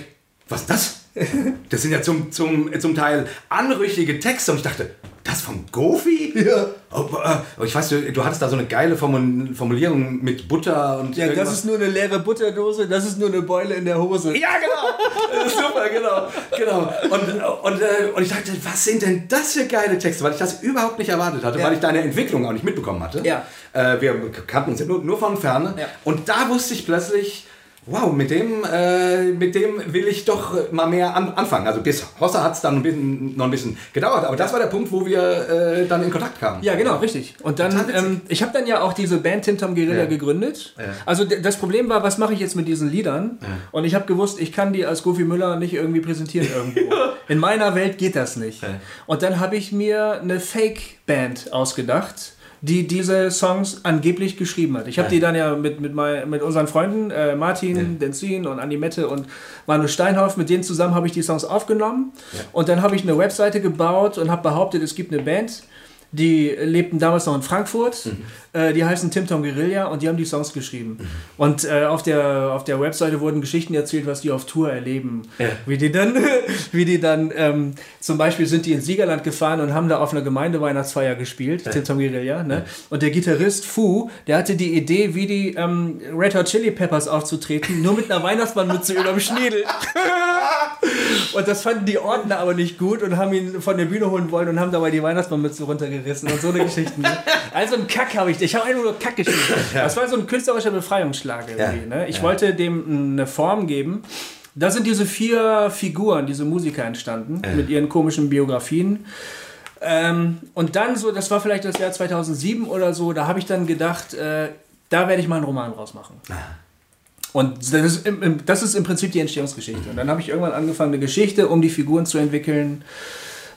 was ist das? Das sind ja zum, zum, zum Teil anrüchige Texte und ich dachte, das vom Goofy? Ja. Oh, äh, ich weiß, du, du hattest da so eine geile Formu- Formulierung mit Butter und irgendwas. nur eine leere Butterdose, das ist nur eine Beule in der Hose. Ja, genau. Super, genau. genau. Und, und, äh, und ich dachte, was sind denn das für geile Texte? Weil ich das überhaupt nicht erwartet hatte, Ja. weil ich deine Entwicklung auch nicht mitbekommen hatte. Ja. Äh, wir kannten uns ja nur, nur von Ferne. Ja. Und da wusste ich plötzlich, wow, mit dem, äh, mit dem will ich doch mal mehr an, anfangen. Also bis Hossa hat es dann ein bisschen, noch ein bisschen gedauert. Aber das war der Punkt, wo wir äh, dann in Kontakt kamen. Ja, genau, richtig. Und dann, ähm, ich habe dann ja auch diese Band Tim Tom Guerilla Ja. gegründet. Ja. Also das Problem war, was mache ich jetzt mit diesen Liedern? Und ich habe gewusst, ich kann die als Goofy Müller nicht irgendwie präsentieren irgendwo. In meiner Welt geht das nicht. Ja. Und dann habe ich mir eine Fake-Band ausgedacht, die diese Songs angeblich geschrieben hat. Ich habe die dann ja mit, mit, mein, mit unseren Freunden, äh, Martin, Denzin und Animette und Manu Steinhoff, mit denen zusammen habe ich die Songs aufgenommen. Und dann habe ich eine Webseite gebaut und habe behauptet, es gibt eine Band, die lebten damals noch in Frankfurt. Äh, die heißen Tim Tom Guerilla und die haben die Songs geschrieben. Und äh, auf, der, auf der Webseite wurden Geschichten erzählt, was die auf Tour erleben. Ja. Wie die dann, wie die dann ähm, zum Beispiel sind die ins Siegerland gefahren und haben da auf einer Gemeindeweihnachtsfeier gespielt, Tim Tom Guerilla. Ne? Und der Gitarrist Fu, der hatte die Idee, wie die ähm, Red Hot Chili Peppers aufzutreten, nur mit einer Weihnachtsmannmütze überm Schniedel. Und das fanden die Ordner aber nicht gut und haben ihn von der Bühne holen wollen und haben dabei die Weihnachtsmannmütze runtergerissen und so eine Geschichten. Also ein Kack habe ich. Ich habe einfach nur Kack geschrieben. Das war so ein künstlerischer Befreiungsschlag irgendwie. Ja. Ne? Ich Ja. wollte dem eine Form geben. Da sind diese vier Figuren, diese Musiker entstanden, mit ihren komischen Biografien. Ähm, und dann so, das war vielleicht das Jahr 2007 oder so, da habe ich dann gedacht, äh, da werde ich mal einen Roman rausmachen. Und das ist, im, im, das ist im Prinzip die Entstehungsgeschichte. Und dann habe ich irgendwann angefangen, eine Geschichte um die Figuren zu entwickeln.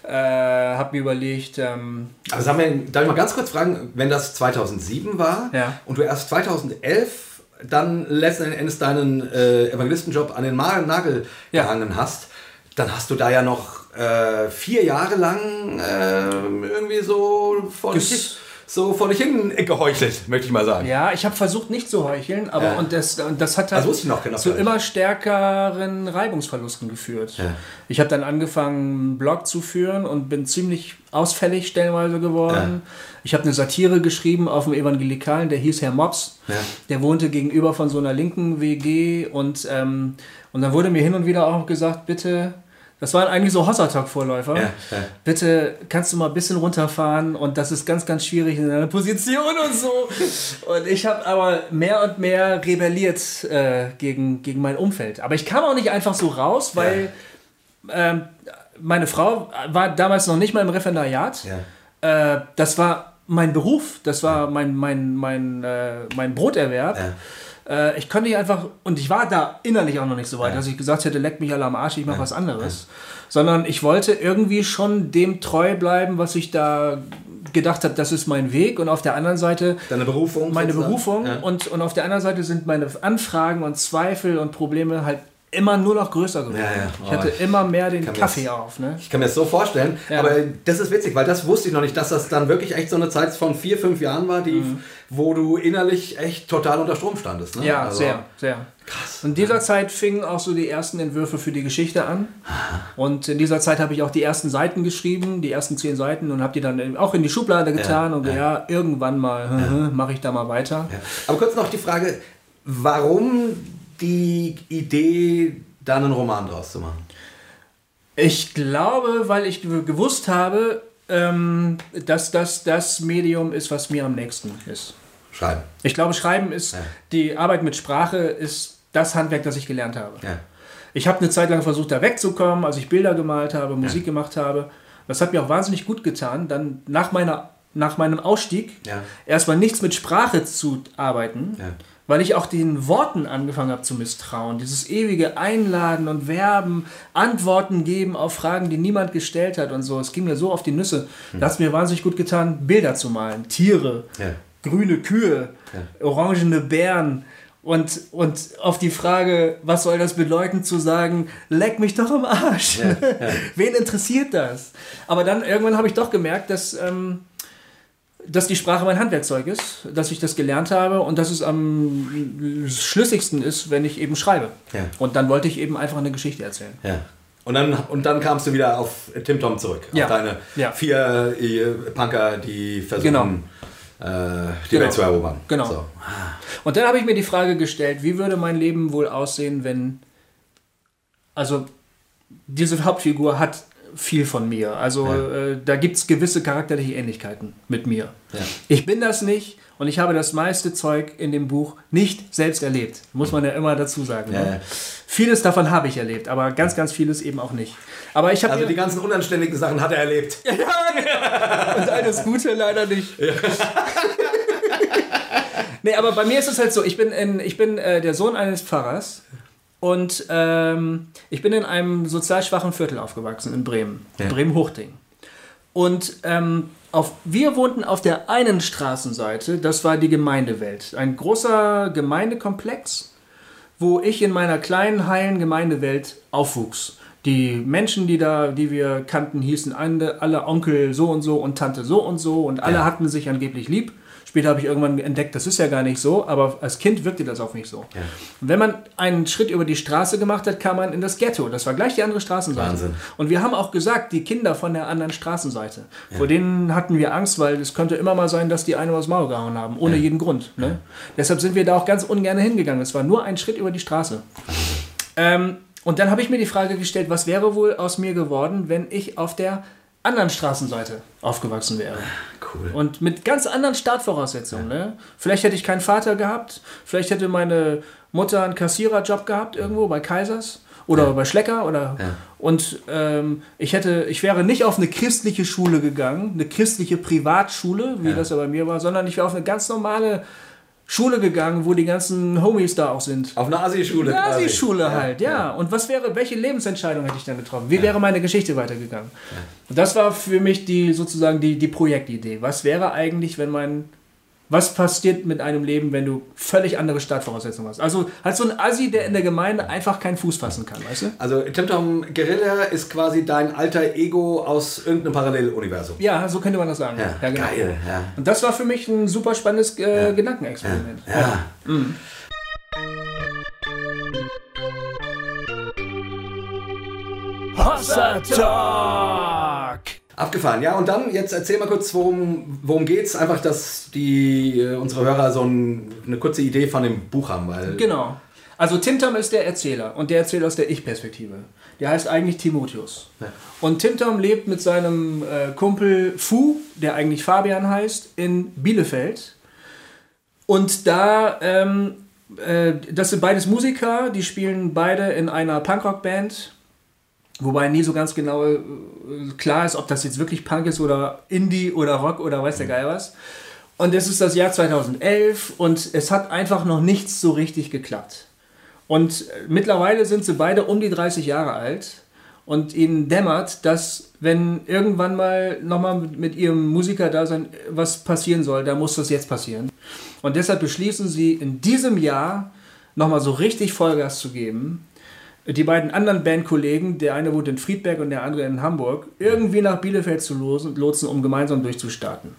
Äh, habe mir überlegt, ähm, Aber sagen wir, darf ich mal ganz kurz fragen, wenn das 2007 war Ja. und du erst 2011 dann letzten Endes deinen äh, Evangelistenjob an den Nagel Ja. gehangen hast, dann hast du da ja noch äh, vier Jahre lang äh, irgendwie so vor Ges- so vor dich hin geheuchelt, möchte ich mal sagen. Ja, ich habe versucht nicht zu heucheln, aber Ja. und das, und das hat halt Also genau zu immer stärkeren Reibungsverlusten geführt. Ja. Ich habe dann angefangen, einen Blog zu führen und bin ziemlich ausfällig stellenweise geworden. Ich habe eine Satire geschrieben auf dem Evangelikalen, der hieß Herr Mops. Ja. Der wohnte gegenüber von so einer linken WG und, ähm, und dann wurde mir hin und wieder auch gesagt, bitte, das waren eigentlich so Hossertalk-Vorläufer. Ja, ja. Bitte kannst du mal ein bisschen runterfahren und das ist ganz, ganz schwierig in deiner Position und so. Und ich habe aber mehr und mehr rebelliert äh, gegen, gegen mein Umfeld. Aber ich kam auch nicht einfach so raus, weil ähm, meine Frau war damals noch nicht mal im Referendariat. Ja. Äh, das war mein Beruf, das war mein, mein, mein, äh, mein Broterwerb. Äh, ich konnte nicht einfach, und ich war da innerlich auch noch nicht so weit, dass ich gesagt hätte, leck mich alle am Arsch, ich mache was anderes. Sondern ich wollte irgendwie schon dem treu bleiben, was ich da gedacht habe, das ist mein Weg. Und auf der anderen Seite Deine Berufung? meine sozusagen? Berufung Ja. und, und auf der anderen Seite sind meine Anfragen und Zweifel und Probleme halt immer nur noch größer geworden. Ja, ja. Ich Oh, hatte ich immer mehr den Kaffee das- auf. Ne? Ich kann mir das so vorstellen, Ja. aber das ist witzig, weil das wusste ich noch nicht, dass das dann wirklich echt so eine Zeit von vier, fünf Jahren war, die, wo du innerlich echt total unter Strom standest. Ne? Ja, Also- sehr, sehr. Krass. In dieser Zeit fingen auch so die ersten Entwürfe für die Geschichte an. Und in dieser Zeit habe ich auch die ersten Seiten geschrieben, die ersten zehn Seiten und habe die dann auch in die Schublade getan und ja, irgendwann mal mache ich da mal weiter. Ja. Aber kurz noch die Frage, warum die Idee, da einen Roman draus zu machen? Ich glaube, weil ich ge- gewusst habe, ähm, dass das das Medium ist, was mir am nächsten ist. Schreiben. Ich glaube, Schreiben ist, Ja. die Arbeit mit Sprache ist das Handwerk, das ich gelernt habe. Ja. Ich habe eine Zeit lang versucht, da wegzukommen, als ich Bilder gemalt habe, Musik gemacht habe. Das hat mir auch wahnsinnig gut getan. Dann nach, meiner, nach meinem Ausstieg Ja. erstmal nichts mit Sprache zu arbeiten, Ja. weil ich auch den Worten angefangen habe zu misstrauen. Dieses ewige Einladen und Werben, Antworten geben auf Fragen, die niemand gestellt hat und so. Es ging mir so auf die Nüsse. Da hat es mir wahnsinnig gut getan, Bilder zu malen. Tiere, Ja. Grüne Kühe, orangene Bären. Und, und auf die Frage, was soll das bedeuten, zu sagen, leck mich doch am Arsch. Wen interessiert das? Aber dann irgendwann habe ich doch gemerkt, dass, ähm, dass die Sprache mein Handwerkzeug ist, dass ich das gelernt habe und dass es am schlüssigsten ist, wenn ich eben schreibe. Ja. Und dann wollte ich eben einfach eine Geschichte erzählen. Ja. Und dann, und dann kamst du wieder auf Tim Tom zurück. Ja. Auf deine Ja. vier äh, Punker, die versuchen, Genau. Äh, die Genau. Welt zu erobern. Genau. So. Und dann habe ich mir die Frage gestellt, wie würde mein Leben wohl aussehen, wenn. Also, diese Hauptfigur hat viel von mir. Also, äh, da gibt es gewisse charakterliche Ähnlichkeiten mit mir. Ja. Ich bin das nicht und ich habe das meiste Zeug in dem Buch nicht selbst erlebt. Muss man ja immer dazu sagen. Ja, ne? ja. Vieles davon habe ich erlebt, aber ganz, ganz vieles eben auch nicht. Aber ich habe Also die ganzen unanständigen Sachen hat er erlebt. und alles Gute leider nicht. nee, aber bei mir ist es halt so, ich bin, in, ich bin äh, der Sohn eines Pfarrers und ähm, ich bin in einem sozial schwachen Viertel aufgewachsen in Bremen, Ja. Bremen-Hochding. Und ähm, auf, wir wohnten auf der einen Straßenseite, das war die Gemeindewelt. Ein großer Gemeindekomplex, wo ich in meiner kleinen, heilen Gemeindewelt aufwuchs. Die Menschen, die da, die wir kannten, hießen alle, alle Onkel so und so und Tante so und so und alle Ja. hatten sich angeblich lieb. Später habe ich irgendwann entdeckt, das ist ja gar nicht so, aber als Kind wirkte das auf mich so. Und wenn man einen Schritt über die Straße gemacht hat, kam man in das Ghetto. Das war gleich die andere Straßenseite. Wahnsinn. Und wir haben auch gesagt, die Kinder von der anderen Straßenseite, vor denen hatten wir Angst, weil es könnte immer mal sein, dass die eine aus Maul gehauen haben, ohne jeden Grund. Ne? Deshalb sind wir da auch ganz ungern hingegangen. Es war nur ein Schritt über die Straße. Ähm, und dann habe ich mir die Frage gestellt, was wäre wohl aus mir geworden, wenn ich auf der anderen Straßenseite aufgewachsen wäre. Cool. Und mit ganz anderen Startvoraussetzungen. Ne? Vielleicht hätte ich keinen Vater gehabt, vielleicht hätte meine Mutter einen Kassiererjob gehabt irgendwo bei Kaisers oder bei Schlecker oder und ähm, ich hätte, ich wäre nicht auf eine christliche Schule gegangen, eine christliche Privatschule, wie das ja bei mir war, sondern ich wäre auf eine ganz normale Schule gegangen, wo die ganzen Homies da auch sind. Auf einer Asi-Schule. Ja, quasi. die Schule halt, ja. Und was wäre, welche Lebensentscheidung hätte ich dann getroffen? Wie wäre meine Geschichte weitergegangen? Und das war für mich die sozusagen die, die Projektidee. Was wäre eigentlich, wenn mein was passiert mit einem Leben, wenn du völlig andere Startvoraussetzungen hast. Also halt so ein Assi, der in der Gemeinde einfach keinen Fuß fassen kann, weißt du? Also Tim Tom Guerilla ist quasi dein alter Ego aus irgendeinem Paralleluniversum. Ja, so könnte man das sagen. Ja, genau. geil, ja. Und das war für mich ein super spannendes äh, Gedankenexperiment. Ja. Hossa Talk! Abgefahren, ja. Und dann, jetzt erzähl mal kurz, worum, worum geht's. Einfach, dass die, äh, unsere Hörer so ein, eine kurze Idee von dem Buch haben. Weil Genau. Also Timtam ist der Erzähler und der erzählt aus der Ich-Perspektive. Der heißt eigentlich Timotheus. Und Timtam lebt mit seinem äh, Kumpel Fu, der eigentlich Fabian heißt, in Bielefeld. Und da, ähm, äh, das sind beides Musiker, die spielen beide in einer Punkrock-Band. Wobei nie so ganz genau äh, klar ist, ob das jetzt wirklich Punk ist oder Indie oder Rock oder weiß der Geil was. Und es ist das Jahr 2011 und es hat einfach noch nichts so richtig geklappt. Und äh, mittlerweile sind sie beide um die 30 Jahre alt und ihnen dämmert, dass wenn irgendwann mal nochmal mit, mit ihrem Musikerdasein was passieren soll, dann muss das jetzt passieren. Und deshalb beschließen sie in diesem Jahr nochmal so richtig Vollgas zu geben die beiden anderen Bandkollegen, der eine wohnt in Friedberg und der andere in Hamburg, irgendwie nach Bielefeld zu losen, lotsen, um gemeinsam durchzustarten.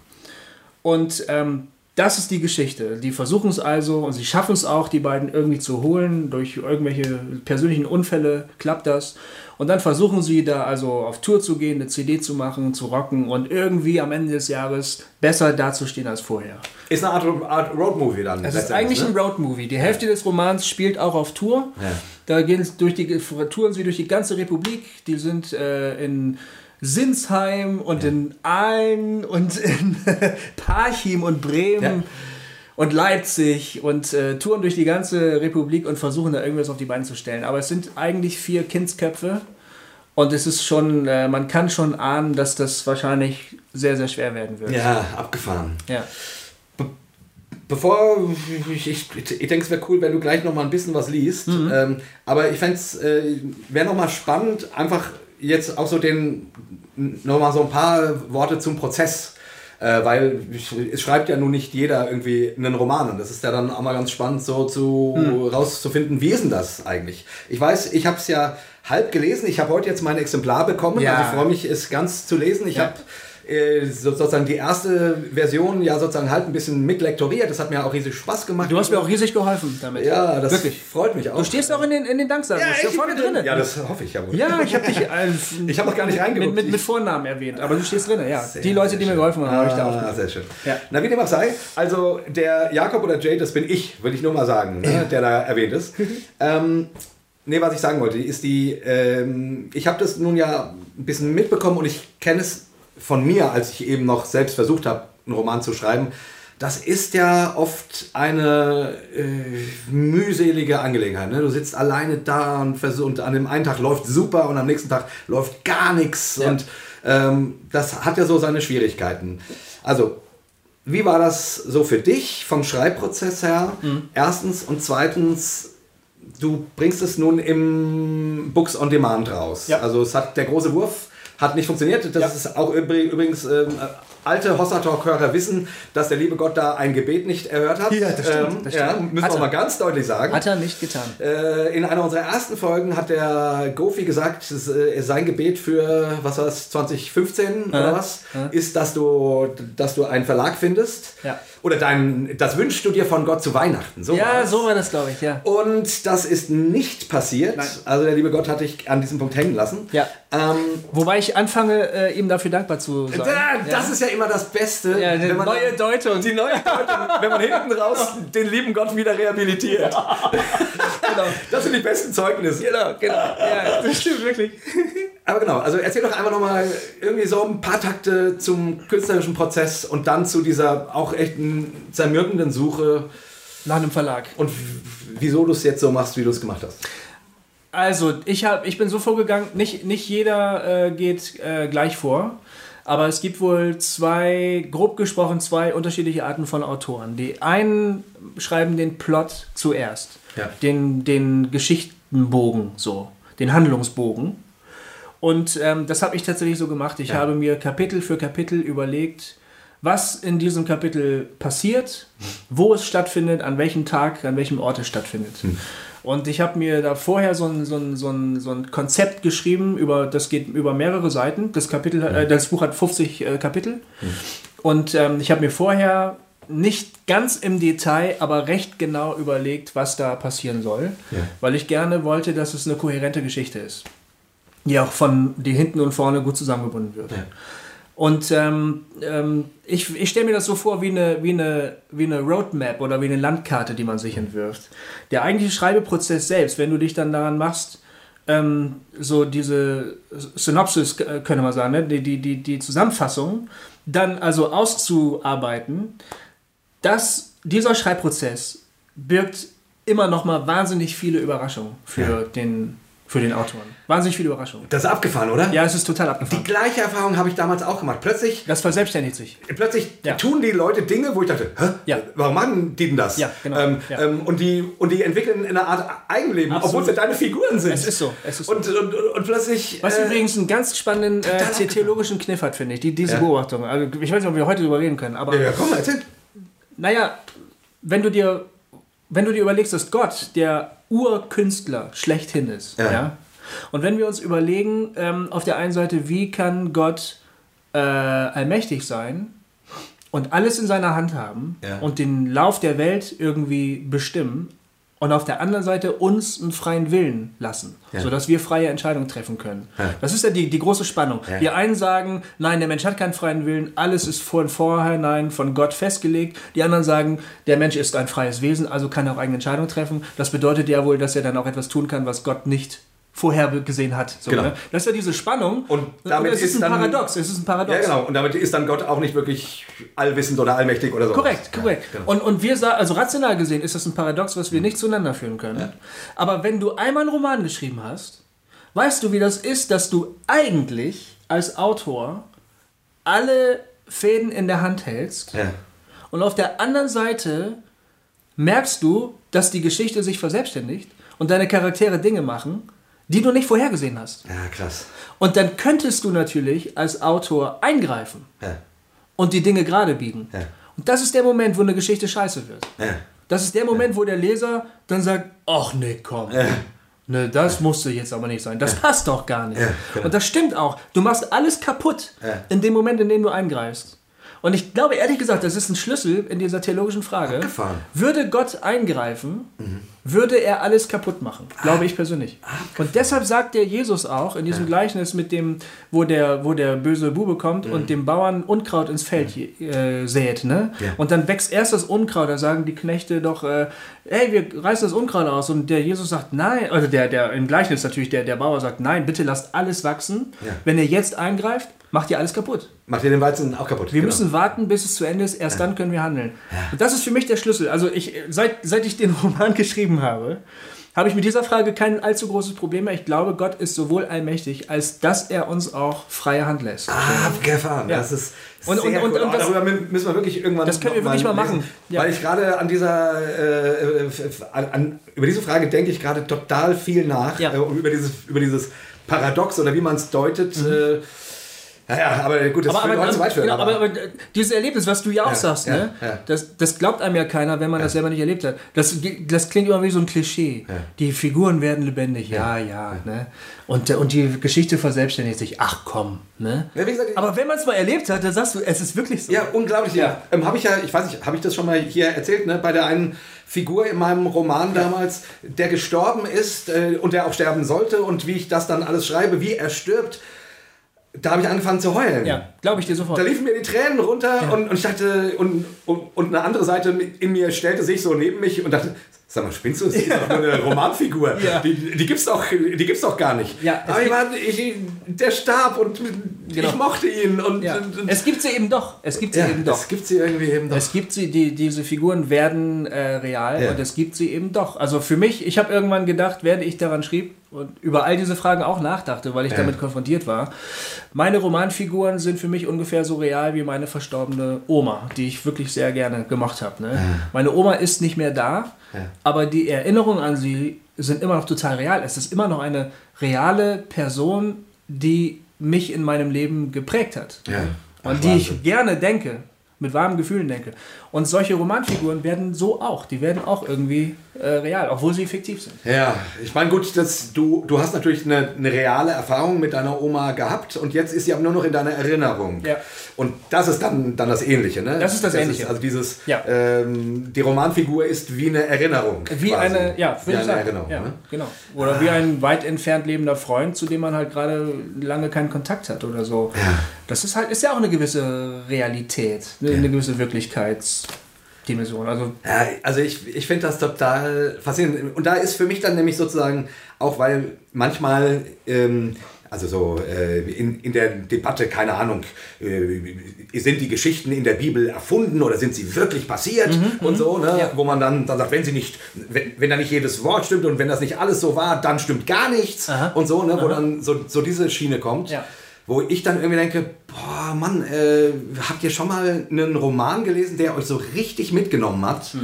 Und ähm, das ist die Geschichte. Die versuchen es also und sie schaffen es auch, die beiden irgendwie zu holen. Durch irgendwelche persönlichen Unfälle klappt das. Und dann versuchen sie da also auf Tour zu gehen, eine CD zu machen, zu rocken und irgendwie am Ende des Jahres besser dazustehen als vorher. ist eine Art, Art Roadmovie dann. Es ist eigentlich ein ne? Roadmovie. Die Hälfte des Romans spielt auch auf Tour. Ja. Da gehen es durch die, touren sie durch die ganze Republik. Die sind äh, in Sinsheim und in Aalen und in Parchim und Bremen. Ja. Und Leipzig und äh, touren durch die ganze Republik und versuchen da irgendwas auf die Beine zu stellen. Aber es sind eigentlich vier Kindsköpfe und es ist schon, äh, man kann schon ahnen, dass das wahrscheinlich sehr, sehr schwer werden wird. Ja, abgefahren. Ja. Bevor, ich, ich, ich denke, es wäre cool, wenn du gleich noch mal ein bisschen was liest. Ähm, aber ich fände es, äh, wäre noch mal spannend, einfach jetzt auch so den, noch mal so ein paar Worte zum Prozess. Äh, weil es schreibt ja nun nicht jeder irgendwie einen Roman. Und das ist ja dann auch mal ganz spannend, so zu rauszufinden, wie ist denn das eigentlich? Ich weiß, ich habe es ja halb gelesen. Ich habe heute jetzt mein Exemplar bekommen. Ja. Also ich freue mich, es ganz zu lesen. Ich Ja. habe äh, so- sozusagen die erste Version ja sozusagen halt ein bisschen mitlektoriert. Das hat mir auch riesig Spaß gemacht. Du hast mir auch riesig geholfen damit. Ja, das Wirklich. freut mich auch. Du stehst auch in den, in den Danksagen. ja, du bist vorne drin. Ja, das hoffe ich ja wohl. Ja, ich habe dich. Äh, Ich hab noch gar nicht reingeguckt. Mit, mit, mit Vornamen erwähnt, aber du stehst drin, ja. Sehr, die Leute, die mir geholfen haben, habe ich da Ah, aufgenommen. sehr schön. Ja. Na, wie dem auch sei, also der Jakob oder Jay, das bin ich, will ich nur mal sagen, ne, der da erwähnt ist. ähm, nee, was ich sagen wollte, ist die, ähm, ich habe das nun ja ein bisschen mitbekommen und ich kenne es von mir, als ich eben noch selbst versucht habe, einen Roman zu schreiben. Das ist ja oft eine äh, mühselige Angelegenheit. Ne? Du sitzt alleine da und, und an dem einen Tag läuft super und am nächsten Tag läuft gar nichts. Ja. Und ähm, das hat ja so seine Schwierigkeiten. Also, wie war das so für dich vom Schreibprozess her? Mhm. Erstens und zweitens, du bringst es nun im Books on Demand raus. Ja. Also es hat der große Wurf hat nicht funktioniert. Das Ja. ist auch übrig- übrigens ähm, äh, alte Hossa Talk Hörer wissen, dass der liebe Gott da ein Gebet nicht erhört hat. Ja, das stimmt, Ähm, das ja, stimmt. müssen Hat wir mal ganz deutlich sagen. Hat er nicht getan. Äh, in einer unserer ersten Folgen hat der Gofi gesagt, es, äh, sein Gebet für, was war das, 2015 oder Ja, was, ja. ist, dass du, dass du einen Verlag findest. Ja. Oder dein, das wünschst du dir von Gott zu Weihnachten. So Ja, das. so war das, glaube ich, ja. Und das ist nicht passiert. Nein. Also der liebe Gott hat dich an diesem Punkt hängen lassen. Ja. Ähm, Wobei ich anfange, äh, ihm dafür dankbar zu sein. da, das ist ja immer das Beste, ja, die wenn man neue Deute und die neue Deutung, wenn man hinten raus den lieben Gott wieder rehabilitiert. genau, Das sind die besten Zeugnisse. genau, genau. Ja, das stimmt wirklich. Aber genau, also erzähl doch einfach nochmal irgendwie so ein paar Takte zum künstlerischen Prozess und dann zu dieser auch echt zermürbenden Suche Nach einem Verlag. und wieso du es jetzt so machst, wie du es gemacht hast. Also, ich, hab, ich bin so vorgegangen, nicht, nicht jeder äh, geht äh, gleich vor, aber es gibt wohl zwei, grob gesprochen, zwei unterschiedliche Arten von Autoren. Die einen schreiben den Plot zuerst, Ja. den, den Geschichtenbogen, so, den Handlungsbogen. Und ähm, das habe ich tatsächlich so gemacht. Ich Ja. habe mir Kapitel für Kapitel überlegt, was in diesem Kapitel passiert, wo es stattfindet, an welchem Tag, an welchem Ort es stattfindet. Und ich habe mir da vorher so ein, so, ein, so, ein, so ein Konzept geschrieben, über, das geht über mehrere Seiten. Das, Kapitel, äh, das Buch hat 50 äh, Kapitel. Und ähm, ich habe mir vorher nicht ganz im Detail, aber recht genau überlegt, was da passieren soll, Ja. weil ich gerne wollte, dass es eine kohärente Geschichte ist, die auch von die hinten und vorne gut zusammengebunden wird. Ja. Und ähm, ähm, ich, ich stelle mir das so vor wie eine, wie, eine, wie eine Roadmap oder wie eine Landkarte, die man sich entwirft. Der eigentliche Schreibeprozess selbst, wenn du dich dann daran machst, ähm, so diese Synopsis, könnte man sagen, ne? die, die, die, die Zusammenfassung, dann also auszuarbeiten, dass dieser Schreibprozess birgt immer noch mal wahnsinnig viele Überraschungen für, Ja. den, für den Autoren. Wahnsinnig viele Überraschungen. Das ist abgefahren, oder? Ja, es ist total Die abgefahren. gleiche Erfahrung habe ich damals auch gemacht. Plötzlich, Das verselbstständigt sich. plötzlich Ja. tun die Leute Dinge, wo ich dachte, Hä? Ja. warum machen die denn das? Ja, genau. Ähm, Ja. Ähm, und, die, und die entwickeln eine Art Eigenleben, Absolut. obwohl ja deine Figuren sind. Es ist so, es ist so. Und, und, und, plötzlich... Was äh, übrigens einen ganz spannenden äh, theologischen Kniff hat, finde ich, die, diese. Beobachtung. Also, ich weiß nicht, ob wir heute darüber reden können, aber Ja, komm erzähl. naja, wenn du dir, wenn du dir überlegst, dass Gott der Urkünstler schlechthin ist, ja. Ja. und wenn wir uns überlegen, ähm, auf der einen Seite, wie kann Gott äh, allmächtig sein und alles in seiner Hand haben Ja. und den Lauf der Welt irgendwie bestimmen und auf der anderen Seite uns einen freien Willen lassen, Ja. sodass wir freie Entscheidungen treffen können. Ja. Das ist ja die, die große Spannung. Ja. Die einen sagen, nein, der Mensch hat keinen freien Willen, alles ist von vornherein von Gott festgelegt. Die anderen sagen, der Mensch ist ein freies Wesen, also kann er auch eigene Entscheidungen treffen. Das bedeutet ja wohl, dass er dann auch etwas tun kann, was Gott nicht vorher gesehen hat. So, Genau. ne? Das ist ja diese Spannung. Und damit es ist, ist ein dann- Paradox. Es ist ein Paradox. Ja, genau. Und damit ist dann Gott auch nicht wirklich allwissend oder allmächtig oder so. Korrekt, korrekt. genau. Und, und wir sagen, also rational gesehen ist das ein Paradox, was wir nicht zueinander führen können. Aber wenn du einmal einen Roman geschrieben hast, weißt du, wie das ist, dass du eigentlich als Autor alle Fäden in der Hand hältst Ja. und auf der anderen Seite merkst du, dass die Geschichte sich verselbstständigt und deine Charaktere Dinge machen, die du nicht vorhergesehen hast. ja, krass. Und dann könntest du natürlich als Autor eingreifen Ja. und die Dinge gerade biegen. Ja. Und das ist der Moment, wo eine Geschichte scheiße wird. Ja. Das ist der Moment, wo der Leser dann sagt, ach nee, komm. Ne, das musste jetzt aber nicht sein. Das passt doch gar nicht. Ja, genau. Und das stimmt auch. Du machst alles kaputt in dem Moment, in dem du eingreifst. Und ich glaube ehrlich gesagt, das ist ein Schlüssel in dieser theologischen Frage. Abgefahren. Würde Gott eingreifen, würde er alles kaputt machen. Glaube ich persönlich. Und deshalb sagt der Jesus auch in diesem Gleichnis mit dem, wo der, wo der böse Bube kommt und dem Bauern Unkraut ins Feld äh, sät. Ne? Ja. Und dann wächst erst das Unkraut. Da sagen die Knechte doch, äh, hey, wir reißen das Unkraut aus. Und der Jesus sagt, nein. Also der, der im Gleichnis natürlich, der, der Bauer sagt, nein, bitte lasst alles wachsen. Ja. Wenn ihr jetzt eingreift, macht ihr alles kaputt. Macht ihr den Weizen auch kaputt. Wir Genau. müssen warten, bis es zu Ende ist. Erst dann können wir handeln. Und das ist für mich der Schlüssel. Also ich, seit, seit ich den Roman geschrieben habe, habe ich mit dieser Frage kein allzu großes Problem mehr. Ich glaube, Gott ist sowohl allmächtig, als dass er uns auch freie Hand lässt. Ah, abgefahren. Ja. Das ist Und- sehr und- und- und Oh, das- darüber müssen wir wirklich irgendwann Das können wir wirklich mal lesen. machen. Ja. Weil ich gerade an dieser, äh, an, an, über diese Frage denke ich gerade total viel nach. Ja. Äh, über, dieses, über dieses Paradox oder wie man es deutet. Äh, naja, aber gut, das aber, aber, weit führen. genau, aber, aber, aber dieses Erlebnis, was du ja auch Ja, sagst, ja, ne? ja. Das, das glaubt einem ja keiner, wenn man das selber nicht erlebt hat. Das, das klingt immer wie so ein Klischee. Die Figuren werden lebendig, ja, ja. Ne? Und, äh, und die Geschichte verselbstständigt sich. Ach komm. Ne? Ja, gesagt, aber wenn man es mal erlebt hat, dann sagst du, es ist wirklich so. Ja, unglaublich. Ja. Ähm, habe ich ja, ich weiß nicht, habe ich das schon mal hier erzählt, ne? bei der einen Figur in meinem Roman damals, der gestorben ist äh, und der auch sterben sollte und wie ich das dann alles schreibe, wie er stirbt, da habe ich angefangen zu heulen. Ja, glaube ich dir sofort. Da liefen mir die Tränen runter und, und ich dachte, und, und, und eine andere Seite in mir stellte sich so neben mich und dachte, sag mal, spinnst du? Das ist doch nur eine Romanfigur. Ja. Die, die, gibt's doch, die gibt's doch gar nicht. Ja, es Aber ich war, ich, der starb und Genau. ich mochte ihn. Und, Ja. und, und Es gibt sie eben doch. Es gibt sie ja, eben doch. es gibt sie irgendwie eben doch. Es gibt sie, die, diese Figuren werden äh, real Ja. und es gibt sie eben doch. Also für mich, ich habe irgendwann gedacht, während ich daran schrieb und über all diese Fragen auch nachdachte, weil ich Ja. damit konfrontiert war, meine Romanfiguren sind für mich ungefähr so real wie meine verstorbene Oma, die ich wirklich sehr gerne gemacht habe. Ne? Meine Oma ist nicht mehr da, Ja. aber die Erinnerungen an sie sind immer noch total real. Es ist immer noch eine reale Person, die mich in meinem Leben geprägt hat Ja. Ach, an die ich Wahnsinn. gerne denke. mit warmen Gefühlen denke. Und solche Romanfiguren werden so auch, die werden auch irgendwie äh, real, obwohl sie fiktiv sind. Ja, ich meine, gut, das, du, du hast natürlich eine, eine reale Erfahrung mit deiner Oma gehabt und jetzt ist sie aber nur noch in deiner Erinnerung. Ja. Und das ist dann, dann das Ähnliche, ne? Das ist das Ähnliche. also dieses, Ja. ähm, die Romanfigur ist wie eine Erinnerung. Wie quasi. eine, ja, wie eine sagen. Erinnerung. ja, Ne? genau. Oder wie ein weit entfernt lebender Freund, zu dem man halt gerade lange keinen Kontakt hat oder so. Das ist halt, ist ja auch eine gewisse Realität, eine, eine gewisse Wirklichkeitsdimension. Also Ja, also ich, ich finde das total faszinierend. Und da ist für mich dann nämlich sozusagen, auch weil manchmal, ähm, also so äh, in, in der Debatte, keine Ahnung, äh, sind die Geschichten in der Bibel erfunden oder sind sie wirklich passiert und so, ne? Ja. wo man dann, dann sagt, wenn sie nicht, wenn, wenn da nicht jedes Wort stimmt und wenn das nicht alles so war, dann stimmt gar nichts Aha. und so, ne? wo dann so, so diese Schiene kommt. Ja. Wo ich dann irgendwie denke, boah, Mann, äh, habt ihr schon mal einen Roman gelesen, der euch so richtig mitgenommen hat,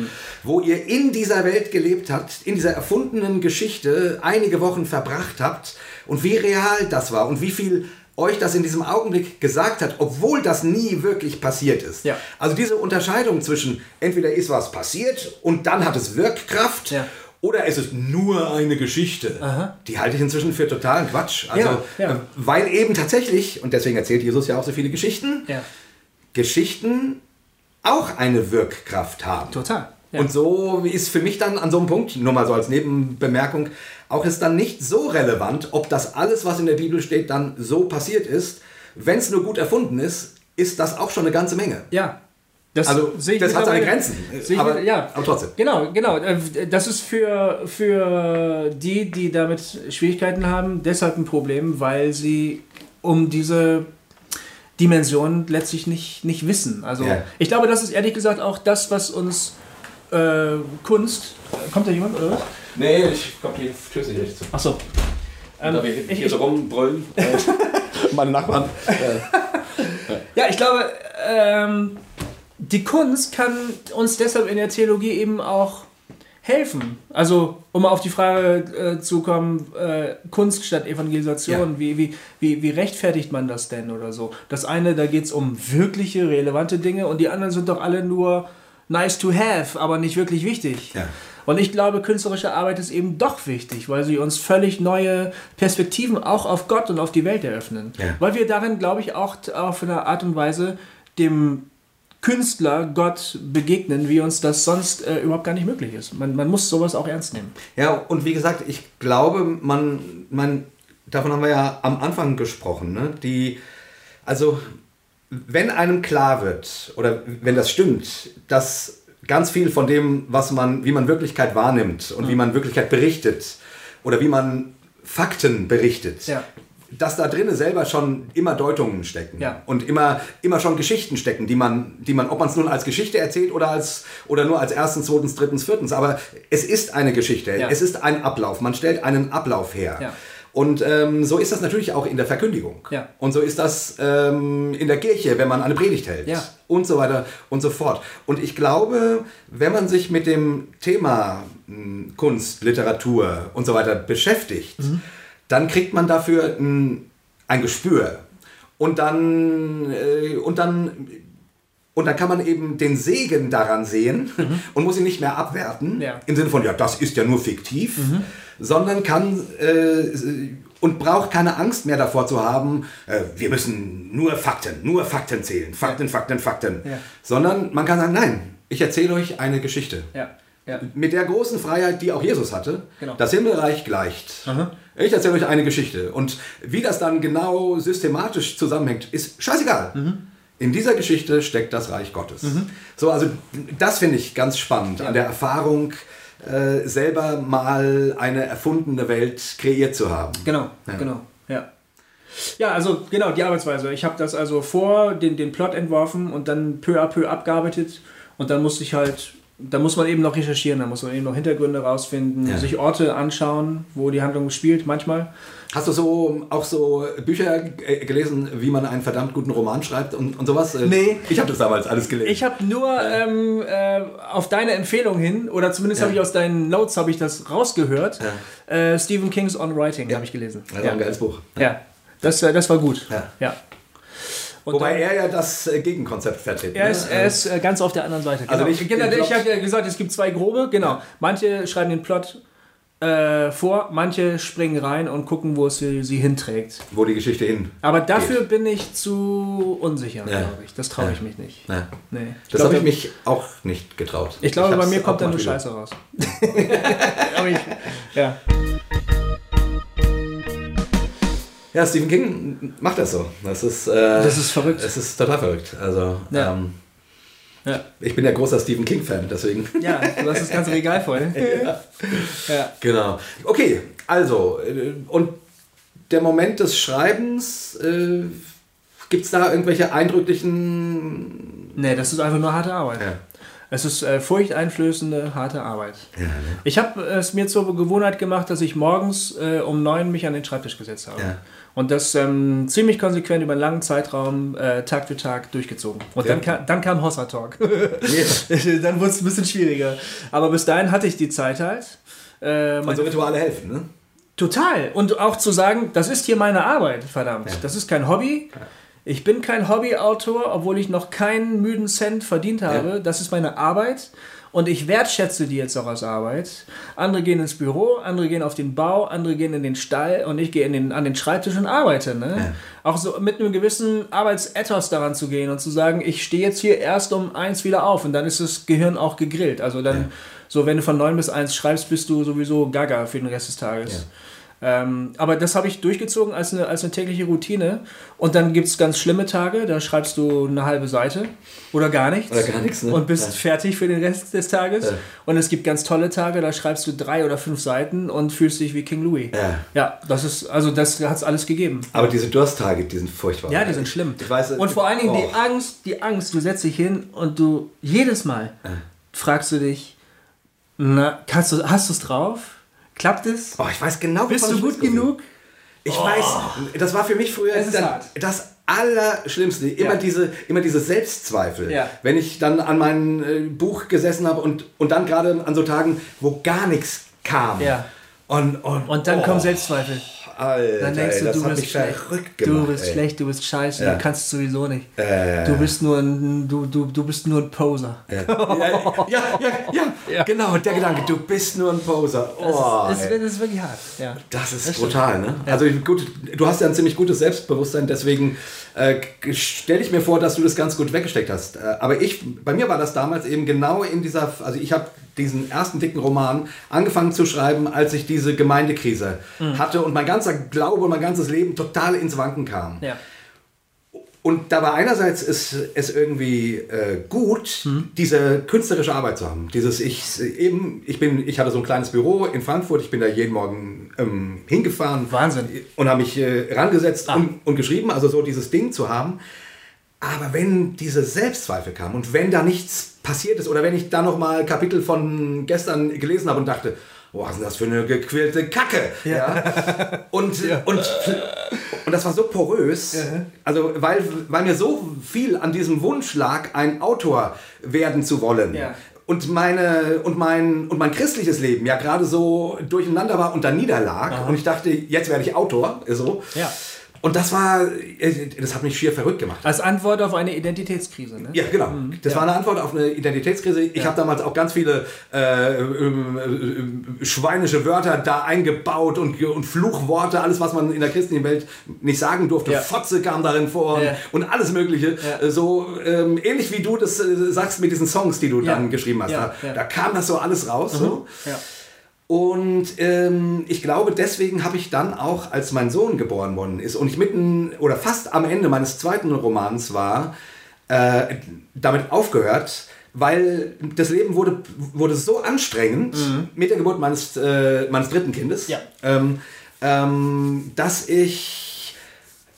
wo ihr in dieser Welt gelebt habt, in dieser erfundenen Geschichte einige Wochen verbracht habt und wie real das war und wie viel euch das in diesem Augenblick gesagt hat, obwohl das nie wirklich passiert ist. Ja. Also diese Unterscheidung zwischen entweder ist was passiert und dann hat es Wirkkraft Ja. Oder es ist nur eine Geschichte. Die halte ich inzwischen für totalen Quatsch. Also, Ja, ja. äh, weil eben tatsächlich, und deswegen erzählt Jesus ja auch so viele Geschichten, ja, Geschichten auch eine Wirkkraft haben. total. Und so ist für mich dann an so einem Punkt, nur mal so als Nebenbemerkung, auch ist dann nicht so relevant, ob das alles, was in der Bibel steht, dann so passiert ist. Wenn es nur gut erfunden ist, ist das auch schon eine ganze Menge. Ja. Das Also, sehe ich das hat seine Grenzen. Aber- ja. aber trotzdem. Genau, genau. Äh, Das ist für, für die, die damit Schwierigkeiten haben, deshalb ein Problem, weil sie um diese Dimension letztlich nicht, nicht wissen. Also Ja. ich glaube, das ist ehrlich gesagt auch das, was uns äh, Kunst. Kommt da jemand oder was? Nee, ich glaube, die Tür nicht zu. Achso. Ähm, Da wir ich, hier ich, so rumbrüllen. Meine Nachbarn. Ja, ich glaube, ähm, die Kunst kann uns deshalb in der Theologie eben auch helfen. Also, um auf die Frage äh, zu kommen, äh, Kunst statt Evangelisation, Ja. wie, wie, wie, wie rechtfertigt man das denn oder so? Das eine, da geht es um wirkliche, relevante Dinge und die anderen sind doch alle nur nice to have, aber nicht wirklich wichtig. Ja. Und ich glaube, künstlerische Arbeit ist eben doch wichtig, weil sie uns völlig neue Perspektiven auch auf Gott und auf die Welt eröffnen. Ja. Weil wir darin, glaube ich, auch auf eine Art und Weise dem Künstler Gott begegnen, wie uns das sonst äh, überhaupt gar nicht möglich ist. Man, man muss sowas auch ernst nehmen. Ja, und wie gesagt, ich glaube, man, man, davon haben wir ja am Anfang gesprochen, ne? Die, also, wenn einem klar wird, oder wenn das stimmt, dass ganz viel von dem, was man, wie man Wirklichkeit wahrnimmt und wie man Wirklichkeit berichtet, oder wie man Fakten berichtet, Ja. Dass da drinnen selber schon immer Deutungen stecken Ja. und immer, immer schon Geschichten stecken, die man, die man, ob man es nun als Geschichte erzählt oder als oder nur als erstens, zweitens, drittens, viertens, aber es ist eine Geschichte, Ja. es ist ein Ablauf, man stellt einen Ablauf her. Ja. Und ähm, so ist das natürlich auch in der Verkündigung. Ja. Und so ist das ähm, in der Kirche, wenn man eine Predigt hält. Ja. Und so weiter und so fort. Und ich glaube, wenn man sich mit dem Thema mh, Kunst, Literatur und so weiter beschäftigt, Mhm. Dann kriegt man dafür ein, ein Gespür. Und dann, äh, und dann und dann kann man eben den Segen daran sehen und muss ihn nicht mehr abwerten, Mhm. Ja. Mhm. im Sinne von, ja, das ist ja nur fiktiv, sondern kann äh, und braucht keine Angst mehr davor zu haben, äh, wir müssen nur Fakten, nur Fakten zählen, Fakten, Fakten, Fakten, Ja. sondern man kann sagen, nein, ich erzähle euch eine Geschichte. Ja. Ja. Mit der großen Freiheit, die auch Jesus hatte, Genau. das Himmelreich gleicht. Ich erzähle euch eine Geschichte. Und wie das dann genau systematisch zusammenhängt, ist scheißegal. Mhm. In dieser Geschichte steckt das Reich Gottes. So, also das finde ich ganz spannend an der Erfahrung, äh, selber mal eine erfundene Welt kreiert zu haben. Genau, genau, ja. Ja, also genau, die Arbeitsweise. Ich habe das also vor den, den Plot entworfen und dann peu à peu abgearbeitet und dann musste ich halt, da muss man eben noch recherchieren, da muss man eben noch Hintergründe rausfinden, Ja. sich Orte anschauen, wo die Handlung spielt, manchmal. Hast du so auch so Bücher äh, gelesen, wie man einen verdammt guten Roman schreibt und, und sowas? Äh, Nee. Ich habe das damals alles gelesen. Ich habe nur ähm, äh, auf deine Empfehlung hin, oder zumindest Ja. habe ich aus deinen Notes habe ich das rausgehört, äh, Stephen King's On Writing habe ich gelesen. auch ein geiles Buch. Ja, das, äh, das war gut. Ja. Und Wobei dann- er ja das äh, Gegenkonzept vertritt. Er ne? ist, er ist äh, ganz auf der anderen Seite. Also Genau. genau, ich glaub- ich habe ja gesagt, es gibt zwei grobe. Genau. Manche schreiben den Plot äh, vor, manche springen rein und gucken, wo es sie, sie hinträgt. wo die Geschichte hin. Aber dafür bin ich zu unsicher, Ja. glaube ich. Das traue ich Ja. mich nicht. Ja. Nee. Das habe ich mich auch nicht getraut. Ich glaube, bei hab's mir kommt dann nur Scheiße raus. Aber ich, ja. Ja, Stephen King macht das so. Das ist, äh, Das ist verrückt. Es ist total verrückt. Also, Ja. ähm, Ja. ich bin ja großer Stephen King-Fan, deswegen. ja, du hast das ganze Regal voll. ja. Genau. Okay, also, äh, und der Moment des Schreibens, äh, gibt es da irgendwelche eindrücklichen. Nee, das ist einfach nur harte Arbeit. Ja. Es ist äh, furchteinflößende, harte Arbeit. Ja, ne? Ich habe es mir zur Gewohnheit gemacht, dass ich morgens äh, um neun mich an den Schreibtisch gesetzt habe. Ja. Und das ähm, ziemlich konsequent über einen langen Zeitraum, äh, Tag für Tag durchgezogen. Und Ja. dann, kam, dann kam Hossa Talk. dann wurde es ein bisschen schwieriger. Aber bis dahin hatte ich die Zeit halt. Äh, Also Rituale helfen, ne? Total. Und auch zu sagen, das ist hier meine Arbeit, verdammt. Das ist kein Hobby. Ich bin kein Hobbyautor, obwohl ich noch keinen müden Cent verdient habe. Ja. Das ist meine Arbeit. Und ich wertschätze die jetzt auch als Arbeit. Andere gehen ins Büro, andere gehen auf den Bau, andere gehen in den Stall und ich gehe in den, an den Schreibtisch und arbeite. Ne? Auch so mit einem gewissen Arbeitsethos daran zu gehen und zu sagen, ich stehe jetzt hier erst um eins wieder auf und dann ist das Gehirn auch gegrillt. Also dann, so wenn du von neun bis eins schreibst, bist du sowieso gaga für den Rest des Tages. Ähm, aber das habe ich durchgezogen als eine, als eine tägliche Routine. Und dann gibt es ganz schlimme Tage, da schreibst du eine halbe Seite oder gar nichts. Oder gar nichts, ne? Und bist Ja. fertig für den Rest des Tages. Ja. Und es gibt ganz tolle Tage, da schreibst du drei oder fünf Seiten und fühlst dich wie King Louis. Ja. Ja, das ist, also das hat es alles gegeben. Aber diese Dursttage, die sind furchtbar. Ja, die sind schlimm. Ich weiß, und vor allen Dingen oh. die Angst, die Angst, du setzt dich hin und du jedes Mal fragst du dich, na, kannst du, hast du es drauf? Klappt es? Oh, ich weiß genau, Bist du gut genug? Ich weiß, das war für mich früher dann das Allerschlimmste. Immer, Ja. diese, immer diese Selbstzweifel. Ja. Wenn ich dann an meinem äh, Buch gesessen habe und, und dann gerade an so Tagen, wo gar nichts kam. Ja. Und, und, Und dann oh, kommen Selbstzweifel. Alter, Dann denkst ey, du, das du bist schlecht. verrückt du gemacht. bist ey. schlecht, du bist scheiße, Ja. du kannst es sowieso nicht. Äh, Du bist nur ein, du, du, du bist nur ein Poser. Ja, ja, ja, ja, ja, genau, der Gedanke, du bist nur ein Poser. Oh, das, ist, ey. das, ist, das ist wirklich hart. Ja. Das ist Das brutal, ne? Also gut, du hast ja ein ziemlich gutes Selbstbewusstsein, deswegen äh, stelle ich mir vor, dass du das ganz gut weggesteckt hast. Äh, aber ich, bei mir war das damals eben genau in dieser, also ich habe diesen ersten dicken Roman angefangen zu schreiben, als ich diese Gemeindekrise Mhm. hatte und mein ganzer Glaube und mein ganzes Leben total ins Wanken kam. Ja. Und da war einerseits ist es irgendwie äh, gut, Mhm. diese künstlerische Arbeit zu haben. Dieses ich eben, ich bin, ich hatte so ein kleines Büro in Frankfurt, ich bin da jeden Morgen ähm, hingefahren. Wahnsinn. Und habe mich äh, rangesetzt Ah. und, und geschrieben, also so dieses Ding zu haben. Aber wenn diese Selbstzweifel kamen und wenn da nichts passiert ist oder wenn ich da noch mal Kapitel von gestern gelesen habe und dachte, boah, was ist das für eine gequälte Kacke? Ja. Und, und, und das war so porös, also weil, weil mir so viel an diesem Wunsch lag, ein Autor werden zu wollen. Und, meine, und, mein, und mein christliches Leben ja gerade so durcheinander war und da niederlag. Und ich dachte, jetzt werde ich Autor. So. Ja. Und das war, äh, das hat mich schier verrückt gemacht. Als Antwort auf eine Identitätskrise. Ne? Ja, genau. Das ja. war eine Antwort auf eine Identitätskrise. Ich habe damals auch ganz viele äh, äh, schweinische Wörter da eingebaut und, und Fluchworte, alles, was man in der christlichen Welt nicht sagen durfte. Ja. Fotze kam darin vor Ja. und, und alles Mögliche. Ja. Äh, So ähm, ähnlich wie du das äh, sagst mit diesen Songs, die du Ja. dann geschrieben hast. Ja, Da, ja. Mhm. da kam das so alles raus. So. Ja. Und ähm, ich glaube, deswegen habe ich dann auch, als mein Sohn geboren worden ist und ich mitten oder fast am Ende meines zweiten Romans war, äh, damit aufgehört, weil das Leben wurde, wurde so anstrengend mit der Geburt meines, äh, meines dritten Kindes, Ja. ähm, ähm, dass ich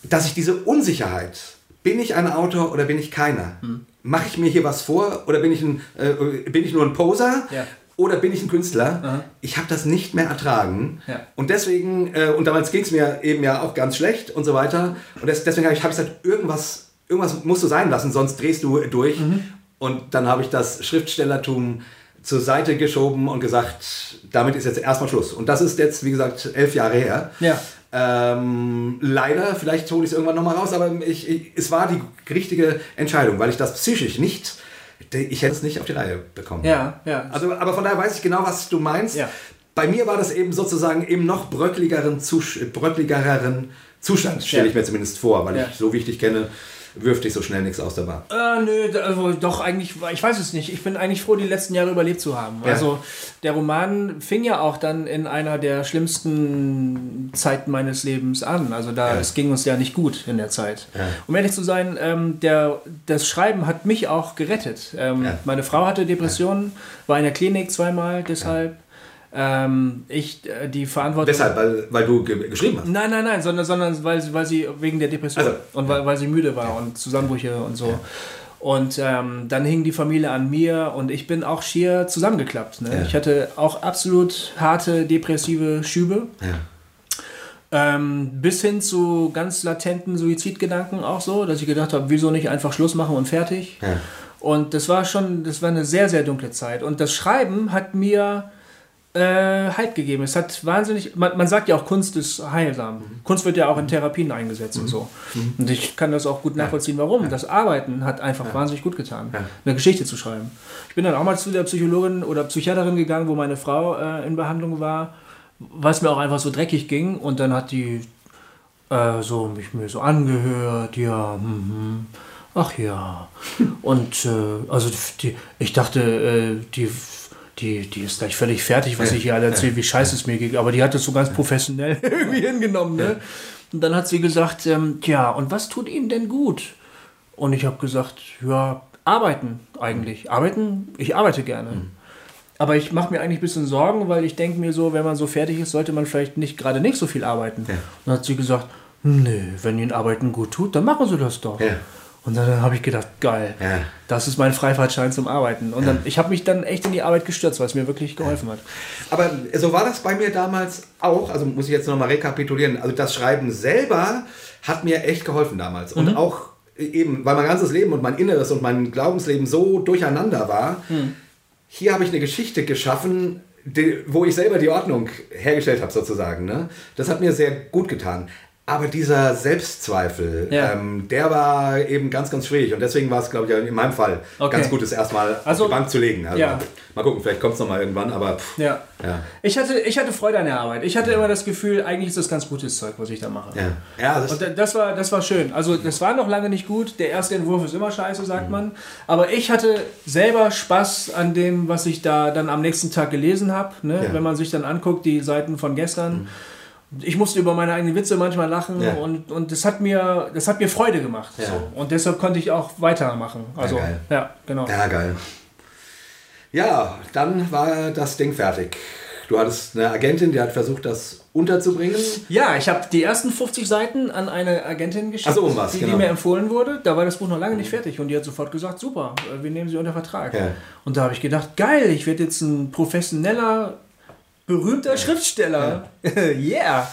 dass ich diese Unsicherheit, bin ich ein Autor oder bin ich keiner? Mache ich mir hier was vor oder bin ich, ein, äh, bin ich nur ein Poser? Ja. Oder bin ich ein Künstler? Ich habe das nicht mehr ertragen. Ja. Und deswegen, äh, und damals ging es mir eben ja auch ganz schlecht und so weiter. Und des, deswegen habe ich, hab ich gesagt, irgendwas, irgendwas musst du sein lassen, sonst drehst du durch. Mhm. Und dann habe ich das Schriftstellertum zur Seite geschoben und gesagt, damit ist jetzt erstmal Schluss. Und das ist jetzt, wie gesagt, elf Jahre her. Ja. Ähm, leider, vielleicht hole ich es irgendwann nochmal raus, aber ich, ich, es war die richtige Entscheidung, weil ich das psychisch nicht, ich hätte es nicht auf die Reihe bekommen. Ja, ja. Also, aber von daher weiß ich genau, was du meinst. Ja. Bei mir war das eben sozusagen im noch bröckligeren, Zus bröckligeren Zustand, stelle Ja. ich mir zumindest vor, weil Ja. ich so wichtig kenne, wirft ich so schnell nichts aus der Bahn. Äh, nö, also doch eigentlich, ich weiß es nicht. Ich bin eigentlich froh, die letzten Jahre überlebt zu haben. Ja. Also der Roman fing ja auch dann in einer der schlimmsten Zeiten meines Lebens an. Also da, Ja. es ging uns ja nicht gut in der Zeit. Ja. Um ehrlich zu sein, ähm, der, das Schreiben hat mich auch gerettet. Ähm. Meine Frau hatte Depressionen, war in der Klinik zweimal deshalb. Ähm, ich, äh, die Verantwortung... Deshalb, weil, weil du ge geschrieben hast. Nein, nein, nein, sondern, sondern weil, sie- weil sie wegen der Depression Also, und weil, weil sie müde war und Zusammenbrüche und so. Und ähm, dann hing die Familie an mir und ich bin auch schier zusammengeklappt. Ne? Ja. Ich hatte auch absolut harte depressive Schübe. Ja. Ähm, bis hin zu ganz latenten Suizidgedanken auch so, dass ich gedacht habe, wieso nicht einfach Schluss machen und fertig. Ja. Und das war schon, das war eine sehr, sehr dunkle Zeit. Und das Schreiben hat mir äh, Halt gegeben. Es hat wahnsinnig, man, man sagt ja auch, Kunst ist heilsam. Kunst wird ja auch in Therapien eingesetzt und so. Und ich kann das auch gut nachvollziehen, warum. Das Arbeiten hat einfach wahnsinnig gut getan, eine Geschichte zu schreiben. Ich bin dann auch mal zu der Psychologin oder Psychiaterin gegangen, wo meine Frau äh, in Behandlung war, weil es mir auch einfach so dreckig ging. Und dann hat die äh, so mich mir so angehört, ja, mhm. ach ja. Und äh, also die, ich dachte, äh, die, die, die ist gleich völlig fertig, was ich hier alle erzähle, wie scheiße es mir ging. Aber die hat das so ganz professionell irgendwie hingenommen. Ne? Und dann hat sie gesagt, ähm, tja, und was tut Ihnen denn gut? Und ich habe gesagt, ja, arbeiten eigentlich. Arbeiten, ich arbeite gerne. Aber ich mache mir eigentlich ein bisschen Sorgen, weil ich denke mir so, wenn man so fertig ist, sollte man vielleicht nicht gerade nicht so viel arbeiten. Ja. Und dann hat sie gesagt, nee, wenn Ihnen Arbeiten gut tut, dann machen Sie das doch. Ja. Und dann habe ich gedacht, geil, Ja. das ist mein Freifahrtschein zum Arbeiten. Und dann, ich habe mich dann echt in die Arbeit gestürzt, weil es mir wirklich geholfen hat. Aber so war das bei mir damals auch. Also muss ich jetzt nochmal rekapitulieren. Also das Schreiben selber hat mir echt geholfen damals. Und auch eben, weil mein ganzes Leben und mein Inneres und mein Glaubensleben so durcheinander war. Hier habe ich eine Geschichte geschaffen, die, wo ich selber die Ordnung hergestellt habe sozusagen. Ne? Das hat mir sehr gut getan. Aber dieser Selbstzweifel, Ja. ähm, der war eben ganz, ganz schwierig. Und deswegen war es, glaube ich, in meinem Fall Okay. ganz gut, es erstmal Also- auf die Bank zu legen. Also, Ja. Mal gucken, vielleicht kommt es nochmal irgendwann, aber pff, Ja. ja. Ich hatte, ich hatte Freude an der Arbeit. Ich hatte immer das Gefühl, eigentlich ist das ganz gutes Zeug, was ich da mache. Ja, ja das, Und da- das war, das war schön. Also das war noch lange nicht gut. Der erste Entwurf ist immer scheiße, sagt man. Aber ich hatte selber Spaß an dem, was ich da dann am nächsten Tag gelesen habe. Ne? Wenn man sich dann anguckt, die Seiten von gestern. Ich musste über meine eigenen Witze manchmal lachen Ja. und, und das, hat mir, das hat mir Freude gemacht. Ja. So. Und deshalb konnte ich auch weitermachen. Also, geil. ja, genau. ja, geil. Ja, dann war das Ding fertig. Du hattest eine Agentin, die hat versucht, das unterzubringen. Ja, ich habe die ersten 50 Seiten an eine Agentin geschickt, so, um was, die, genau. die mir empfohlen wurde. Da war das Buch noch lange nicht fertig und die hat sofort gesagt, super, wir nehmen sie unter Vertrag. Ja. Und da habe ich gedacht, geil, ich werde jetzt ein professioneller, berühmter Schriftsteller. yeah.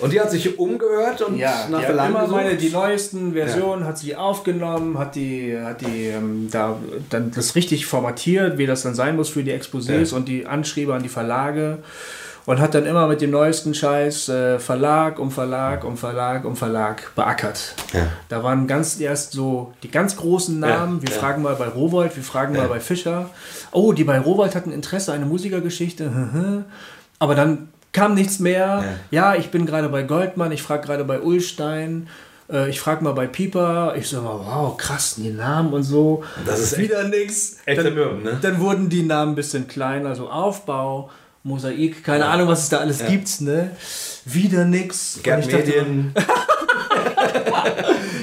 Und die hat sich umgehört und Ja, nach die, hat Verlangen immer meine, die neuesten Versionen hat sie aufgenommen, hat die, hat die ähm, da dann das richtig formatiert, wie das dann sein muss für die Exposés Ja. und die Anschriebe an die Verlage und hat dann immer mit dem neuesten Scheiß äh, Verlag um Verlag um Verlag um Verlag beackert. Ja. Da waren ganz erst so die ganz großen Namen. Ja, wir ja. fragen mal bei Rowold, wir fragen mal bei Fischer. Oh, die bei Rowold hatten Interesse, eine Musikergeschichte. Aber dann kam nichts mehr. Ja, ich bin gerade bei Goldmann, ich frage gerade bei Ullstein. äh, Ich frage mal bei Pieper, ich sage mal, wow, krass, die Namen und so. Das ist wieder nichts. echt Dann, ermüdend, ne? dann wurden die Namen ein bisschen klein, also Aufbau, Mosaik, keine Ahnung, was es da alles gibt, ne? Wieder nix. Gerd Medien.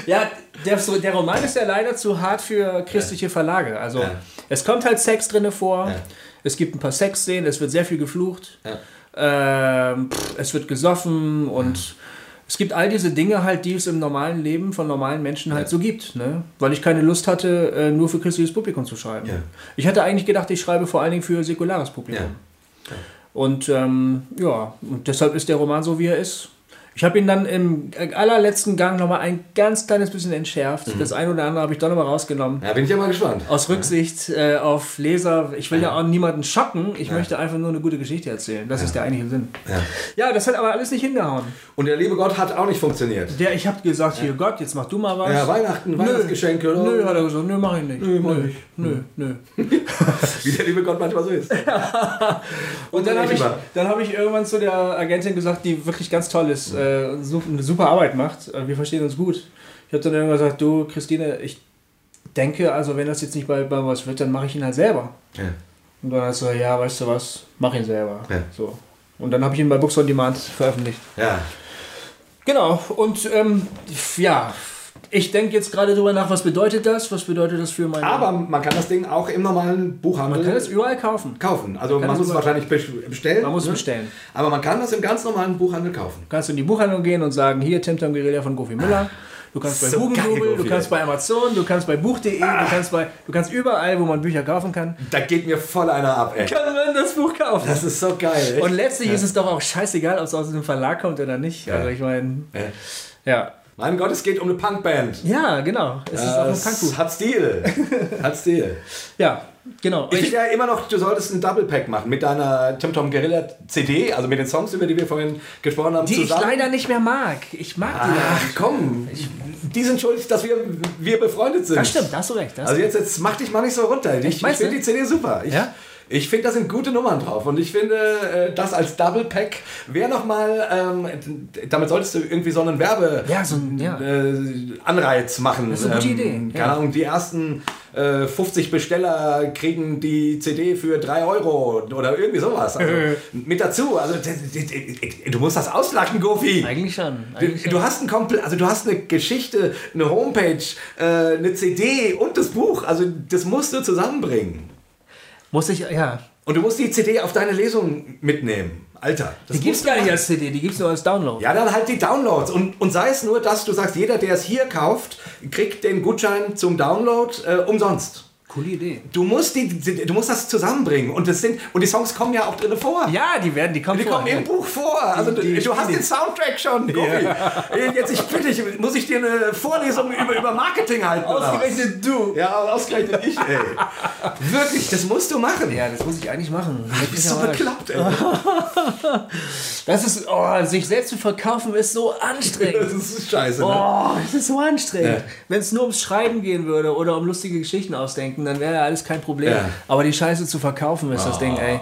ja, der, der Roman ist ja leider zu hart für christliche Verlage. Also Ja. es kommt halt Sex drinne vor. Ja. Es gibt ein paar Sexszenen, es wird sehr viel geflucht. Ähm, pff, es wird gesoffen und es gibt all diese Dinge halt, die es im normalen Leben von normalen Menschen halt so gibt. Ne? Weil ich keine Lust hatte, äh, nur für christliches Publikum zu schreiben. Ja. Ich hatte eigentlich gedacht, ich schreibe vor allen Dingen für säkulares Publikum. Ja. Und ähm, ja, und deshalb ist der Roman so, wie er ist. Ich habe ihn dann im allerletzten Gang nochmal ein ganz kleines bisschen entschärft. Mhm. Das eine oder andere habe ich doch nochmal rausgenommen. Ja, bin ich ja mal gespannt. Aus Rücksicht äh, auf Leser. Ich will ja auch niemanden schocken. Ich möchte einfach nur eine gute Geschichte erzählen. Das ist der eigentliche Sinn. Ja. das hat aber alles nicht hingehauen. Und der liebe Gott hat auch nicht funktioniert. Der, ich habe gesagt, hier Gott, jetzt mach du mal was. Ja, Weihnachten, Weihnachtsgeschenke. oder? Nö, hat er gesagt, nö, mach ich nicht. Nö, mach nö, ich. nö, nö. Wie der liebe Gott manchmal so ist. Und dann habe ich, dann hab ich irgendwann zu der Agentin gesagt, die wirklich ganz toll ist, äh, super Arbeit macht. Äh, Wir verstehen uns gut. Ich habe dann irgendwann gesagt, du Christine, ich denke, also wenn das jetzt nicht bei, bei was wird, dann mache ich ihn halt selber. Ja. Und dann hat sie gesagt, ja, weißt du was, mach ihn selber. Ja. So. Und dann habe ich ihn bei Books on Demand veröffentlicht. ja. Genau, und ähm, ja, ich denke jetzt gerade drüber nach, was bedeutet das? Was bedeutet das für meine... Aber man kann das Ding auch im normalen Buchhandel man kann es überall kaufen. kaufen. Also man es muss es wahrscheinlich bes- bestellen. Man muss es ne? bestellen. Aber man kann das im ganz normalen Buchhandel kaufen. Du kannst in die Buchhandlung gehen und sagen, hier Tim Tam Guerilla von Goofy Müller. Du kannst bei So Hugendubel, du kannst bei Amazon, du kannst bei Buch.de, du kannst bei, du kannst überall, wo man Bücher kaufen kann, Da geht mir voll einer ab, ey. kann man das Buch kaufen. Das ist so geil. Echt? Und letztlich ist es doch auch scheißegal, ob es aus dem Verlag kommt oder nicht. Also ich meine, Ja. ja. Mein Gott, es geht um eine Punkband. Ja, genau. Es ist auch ein Punkbuch. hat Stil. hat Stil. Ja, genau. Ich Ich, finde ja immer noch, du solltest ein Double Pack machen mit deiner Tim Tom Guerilla CD, also mit den Songs, über die wir vorhin gesprochen haben, die ich zusammen. leider nicht mehr mag. Ich mag die leider Ach nicht. komm, die sind schuld, dass wir, wir befreundet sind. Das stimmt, da hast du recht. Das Also jetzt, jetzt mach dich mal nicht so runter. Ich, ich meinst finde die CD super. Ich, Ja? Ich finde, da sind gute Nummern drauf. Und ich finde, äh, das als Double Pack wäre nochmal, ähm, damit solltest du irgendwie so einen Werbe... Ja, so ein- ja. Äh, Anreiz machen. Das ist eine gute Idee, Keine ja. Ahnung, die ersten äh, 50 Besteller kriegen die CD für 3 Euro oder irgendwie sowas. Also, mit dazu. Also du musst das auslachen, Goofy. Eigentlich schon. Du, Eigentlich schon. du hast ein komplett, also du hast eine Geschichte, eine Homepage, äh, eine CD und das Buch. Also das musst du zusammenbringen. Muss ich, ja. Und du musst die CD auf deine Lesung mitnehmen. Alter. das Die gibt's gar nicht als CD, die gibt's nur als Download. Ja, dann halt die Downloads. Und, und sei es nur, dass du sagst, jeder, der es hier kauft, kriegt den Gutschein zum Download äh, umsonst. Coole Idee. Du musst, die, die- du musst das zusammenbringen. Und, das sind, und die Songs kommen ja auch drin vor. Ja, die werden, die kommen Die vor. kommen im Buch vor. Also du, die du hast den Soundtrack schon, Goofy. Jetzt, ich bitte dich, muss ich dir eine Vorlesung über, über Marketing halten? Ausgerechnet du. Ja, ausgerechnet ich, ey. Wirklich, das musst du machen. Ja, das muss ich eigentlich machen. Du bist so bekloppt, ey. Das ist, oh, sich selbst zu verkaufen ist so Das anstrengend. ist scheiße, ne? Oh, das ist so anstrengend. Ja. Wenn es nur ums Schreiben gehen würde oder um lustige Geschichten ausdenken, dann wäre ja alles kein Problem. Ja. Aber die Scheiße zu verkaufen ist das Ding, ey.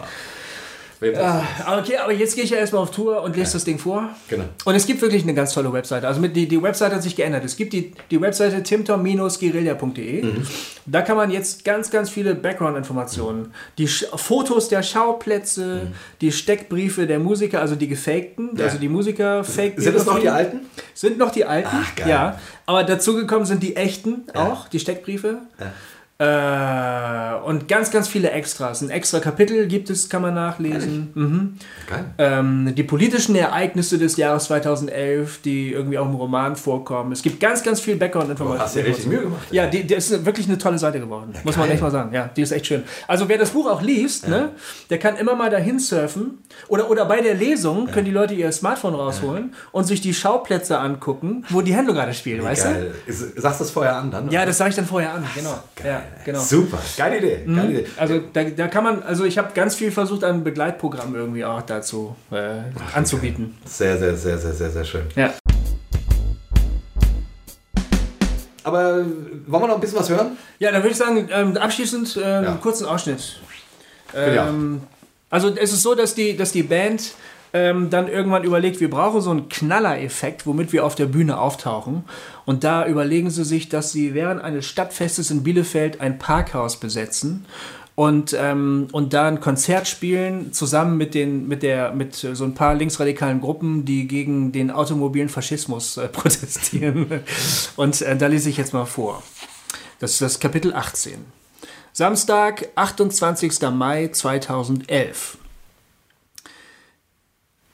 Wem das- Ah, Okay, aber jetzt gehe ich ja erstmal auf Tour und lese das Ding vor. Genau. Und es gibt wirklich eine ganz tolle Webseite. Also mit, die, die Webseite hat sich geändert. Es gibt die, die Webseite timtom-guerilla.de. Mhm. Da kann man jetzt ganz, ganz viele Background-Informationen, die Sch Fotos der Schauplätze, die Steckbriefe der Musiker, also die gefakten, Mhm. Ja. also die Musiker fake Sind das noch die alten? Sind noch die alten, Ach, geil. ja. Aber dazugekommen sind die echten auch, die Steckbriefe. Äh, und ganz, ganz viele Extras. Ein extra Kapitel gibt es, kann man nachlesen. Mhm. Geil. Ähm, die politischen Ereignisse des Jahres 2011, die irgendwie auch im Roman vorkommen. Es gibt ganz, ganz viel Background-Informationen. Hast dir richtig Mühe gemacht, Ja, die, die ist wirklich eine tolle Seite geworden. muss man geil. echt mal sagen. Ja, die ist echt schön. Also wer das Buch auch liest, ne, der kann immer mal dahin surfen. Oder, oder bei der Lesung können die Leute ihr Smartphone rausholen und sich die Schauplätze angucken, wo die Handlung gerade spielt, weißt du? Geil. Ist- Sagst du das vorher an dann? Ja, das sage ich dann vorher an. Genau. Ja, genau. Super. Geile Idee. Geile Idee. Also da, da kann man, also ich habe ganz viel versucht, ein Begleitprogramm irgendwie auch dazu äh, anzubieten. Sehr, sehr, sehr, sehr, sehr, sehr schön. Ja. Aber wollen wir noch ein bisschen was hören? Ja, dann würde ich sagen, ähm, abschließend äh, einen kurzen Ausschnitt. Ja. Ähm, also es ist so, dass die, dass die Band ähm, dann irgendwann überlegt, wir brauchen so einen Knaller-Effekt, womit wir auf der Bühne auftauchen. Und da überlegen sie sich, dass sie während eines Stadtfestes in Bielefeld ein Parkhaus besetzen und, ähm, und da ein Konzert spielen, zusammen mit, den, mit, der, mit so ein paar linksradikalen Gruppen, die gegen den automobilen Faschismus äh, protestieren. Und äh, da lese ich jetzt mal vor. Das ist das Kapitel 18. Samstag, 28. Mai 2011.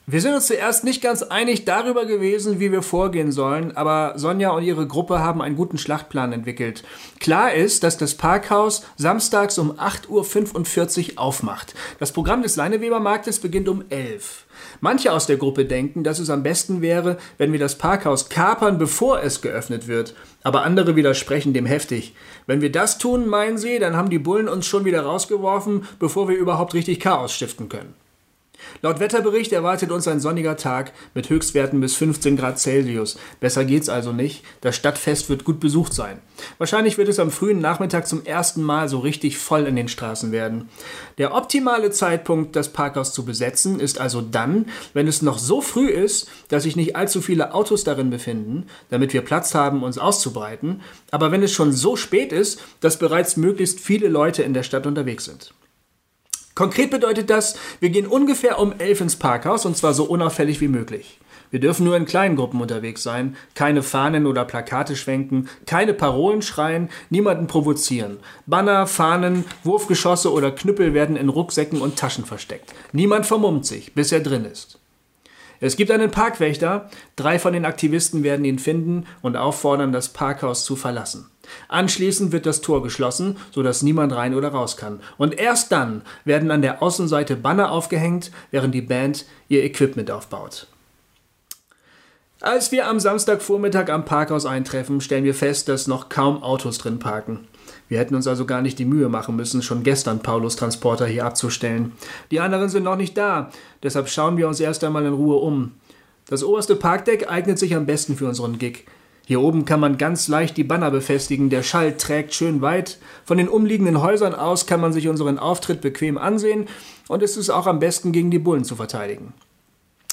Wir sind uns zuerst nicht ganz einig darüber gewesen, wie wir vorgehen sollen, aber Sonja und ihre Gruppe haben einen guten Schlachtplan entwickelt. Klar ist, dass das Parkhaus samstags um 8.45 Uhr aufmacht. Das Programm des Leinewebermarktes beginnt um 11 Manche aus der Gruppe denken, dass es am besten wäre, wenn wir das Parkhaus kapern, bevor es geöffnet wird. Aber andere widersprechen dem heftig. Wenn wir das tun, meinen sie, dann haben die Bullen uns schon wieder rausgeworfen, bevor wir überhaupt richtig Chaos stiften können. Laut Wetterbericht erwartet uns ein sonniger Tag mit Höchstwerten bis 15 Grad Celsius. Besser geht's also nicht. Das Stadtfest wird gut besucht sein. Wahrscheinlich wird es am frühen Nachmittag zum ersten Mal so richtig voll in den Straßen werden. Der optimale Zeitpunkt, das Parkhaus zu besetzen, ist also dann, wenn es noch so früh ist, dass sich nicht allzu viele Autos darin befinden, damit wir Platz haben, uns auszubreiten, aber wenn es schon so spät ist, dass bereits möglichst viele Leute in der Stadt unterwegs sind. Konkret bedeutet das, wir gehen ungefähr um elf ins Parkhaus und zwar so unauffällig wie möglich. Wir dürfen nur in kleinen Gruppen unterwegs sein, keine Fahnen oder Plakate schwenken, keine Parolen schreien, niemanden provozieren. Banner, Fahnen, Wurfgeschosse oder Knüppel werden in Rucksäcken und Taschen versteckt. Niemand vermummt sich, bis er drin ist. Es gibt einen Parkwächter, drei von den Aktivisten werden ihn finden und auffordern, das Parkhaus zu verlassen. Anschließend wird das Tor geschlossen, sodass niemand rein oder raus kann. Und erst dann werden an der Außenseite Banner aufgehängt, während die Band ihr Equipment aufbaut. Als wir am Samstagvormittag am Parkhaus eintreffen, stellen wir fest, dass noch kaum Autos drin parken. Wir hätten uns also gar nicht die Mühe machen müssen, schon gestern Paulus Transporter hier abzustellen. Die anderen sind noch nicht da, deshalb schauen wir uns erst einmal in Ruhe um. Das oberste Parkdeck eignet sich am besten für unseren Gig. Hier oben kann man ganz leicht die Banner befestigen, der Schall trägt schön weit. Von den umliegenden Häusern aus kann man sich unseren Auftritt bequem ansehen und es ist auch am besten gegen die Bullen zu verteidigen.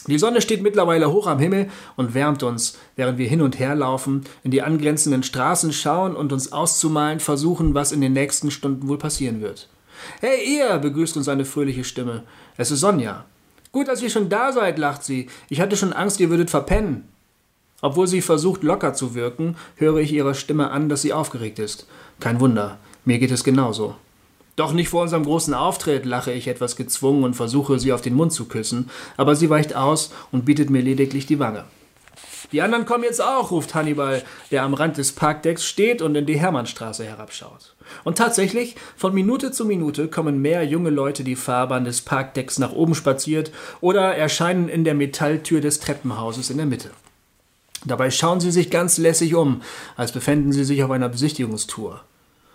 Die Sonne steht mittlerweile hoch am Himmel und wärmt uns, während wir hin und her laufen, in die angrenzenden Straßen schauen und uns auszumalen versuchen, was in den nächsten Stunden wohl passieren wird. Hey ihr, begrüßt uns eine fröhliche Stimme. Es ist Sonja. Gut, dass ihr schon da seid, lacht sie. Ich hatte schon Angst, ihr würdet verpennen. Obwohl sie versucht, locker zu wirken, höre ich ihrer Stimme an, dass sie aufgeregt ist. Kein Wunder, mir geht es genauso. Doch nicht vor unserem großen Auftritt, lache ich etwas gezwungen und versuche, sie auf den Mund zu küssen, aber sie weicht aus und bietet mir lediglich die Wange. Die anderen kommen jetzt auch, ruft Hannibal, der am Rand des Parkdecks steht und in die Hermannstraße herabschaut. Und tatsächlich, von Minute zu Minute kommen mehr junge Leute die Fahrbahn des Parkdecks nach oben spaziert oder erscheinen in der Metalltür des Treppenhauses in der Mitte. Dabei schauen sie sich ganz lässig um, als befänden sie sich auf einer Besichtigungstour.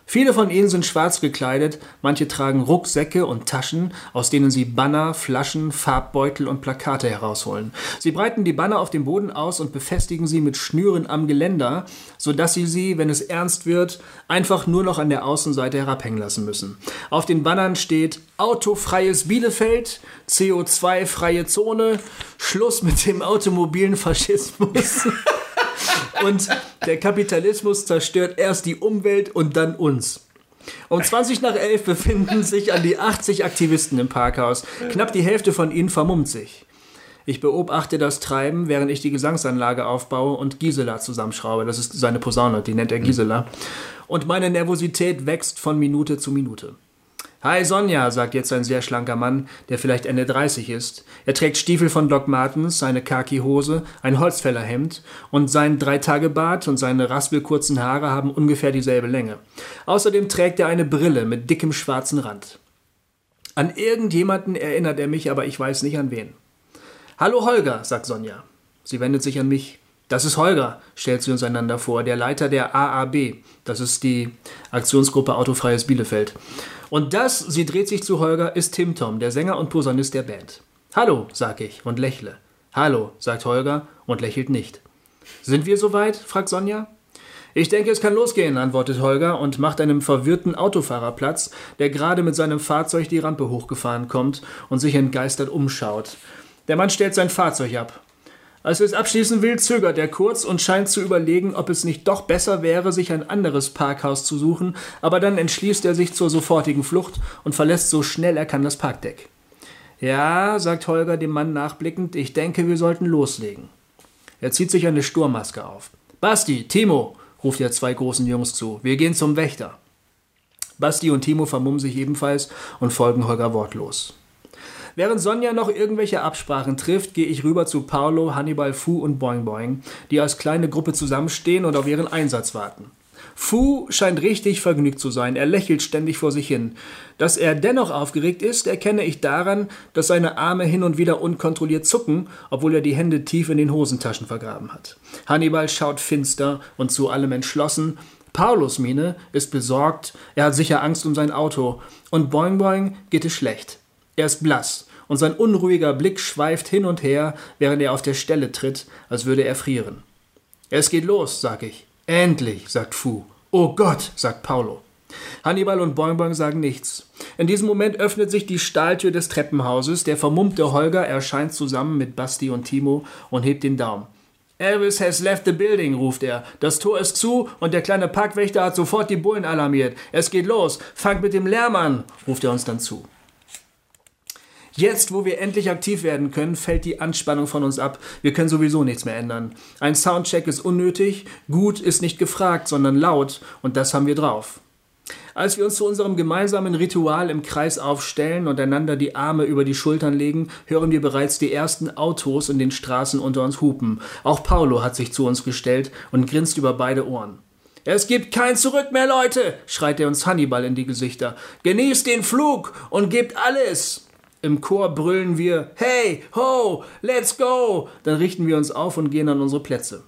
Viele von ihnen sind schwarz gekleidet, manche tragen Rucksäcke und Taschen, aus denen sie Banner, Flaschen, Farbbeutel und Plakate herausholen. Sie breiten die Banner auf dem Boden aus und befestigen sie mit Schnüren am Geländer, sodass sie sie, wenn es ernst wird, einfach nur noch an der Außenseite herabhängen lassen müssen. Auf den Bannern steht Autofreies Bielefeld, CO2-freie Zone, Schluss mit dem automobilen Faschismus. Und der Kapitalismus zerstört erst die Umwelt und dann uns. Um 20 nach 11 befinden sich an die 80 Aktivisten im Parkhaus. Knapp die Hälfte von ihnen vermummt sich. Ich beobachte das Treiben, während ich die Gesangsanlage aufbaue und Gisela zusammenschraube. Das ist seine Posaune, die nennt er Gisela. Und meine Nervosität wächst von Minute zu Minute. Hi Sonja, sagt jetzt ein sehr schlanker Mann, der vielleicht Ende 30 ist. Er trägt Stiefel von Doc Martens, eine Khaki-Hose, ein Holzfällerhemd und sein Dreitagebart und seine raspelkurzen Haare haben ungefähr dieselbe Länge. Außerdem trägt er eine Brille mit dickem schwarzen Rand. An irgendjemanden erinnert er mich, aber ich weiß nicht an wen. Hallo Holger, sagt Sonja. Sie wendet sich an mich. Das ist Holger, stellt sie uns einander vor, der Leiter der AAB. Das ist die Aktionsgruppe Autofreies Bielefeld. Und das, sie dreht sich zu Holger, ist Tim Tom, der Sänger und Posaunist der Band. Hallo, sag ich und lächle. Hallo, sagt Holger und lächelt nicht. Sind wir soweit? fragt Sonja. Ich denke, es kann losgehen, antwortet Holger und macht einem verwirrten Autofahrer Platz, der gerade mit seinem Fahrzeug die Rampe hochgefahren kommt und sich entgeistert umschaut. Der Mann stellt sein Fahrzeug ab. Als er es abschließen will, zögert er kurz und scheint zu überlegen, ob es nicht doch besser wäre, sich ein anderes Parkhaus zu suchen, aber dann entschließt er sich zur sofortigen Flucht und verlässt so schnell er kann das Parkdeck. Ja, sagt Holger dem Mann nachblickend, ich denke, wir sollten loslegen. Er zieht sich eine Sturmmaske auf. Basti, Timo, ruft er zwei großen Jungs zu, wir gehen zum Wächter. Basti und Timo vermummen sich ebenfalls und folgen Holger wortlos. Während Sonja noch irgendwelche Absprachen trifft, gehe ich rüber zu Paolo, Hannibal, Fu und Boing Boing, die als kleine Gruppe zusammenstehen und auf ihren Einsatz warten. Fu scheint richtig vergnügt zu sein, er lächelt ständig vor sich hin. Dass er dennoch aufgeregt ist, erkenne ich daran, dass seine Arme hin und wieder unkontrolliert zucken, obwohl er die Hände tief in den Hosentaschen vergraben hat. Hannibal schaut finster und zu allem entschlossen, Paulos Miene ist besorgt, er hat sicher Angst um sein Auto, und Boing Boing geht es schlecht. Er ist blass, und sein unruhiger Blick schweift hin und her, während er auf der Stelle tritt, als würde er frieren. Es geht los, sag ich. Endlich, sagt Fu. Oh Gott, sagt Paulo. Hannibal und Boing Boing sagen nichts. In diesem Moment öffnet sich die Stahltür des Treppenhauses. Der vermummte Holger erscheint zusammen mit Basti und Timo und hebt den Daumen. Elvis has left the building, ruft er. Das Tor ist zu und der kleine Parkwächter hat sofort die Bullen alarmiert. Es geht los. Fangt mit dem Lärm an, ruft er uns dann zu. Jetzt, wo wir endlich aktiv werden können, fällt die Anspannung von uns ab. Wir können sowieso nichts mehr ändern. Ein Soundcheck ist unnötig, gut ist nicht gefragt, sondern laut und das haben wir drauf. Als wir uns zu unserem gemeinsamen Ritual im Kreis aufstellen und einander die Arme über die Schultern legen, hören wir bereits die ersten Autos in den Straßen unter uns hupen. Auch Paulo hat sich zu uns gestellt und grinst über beide Ohren. Es gibt kein Zurück mehr, Leute, schreit er uns Hannibal in die Gesichter. Genießt den Flug und gebt alles. Im Chor brüllen wir Hey, ho, let's go. Dann richten wir uns auf und gehen an unsere Plätze.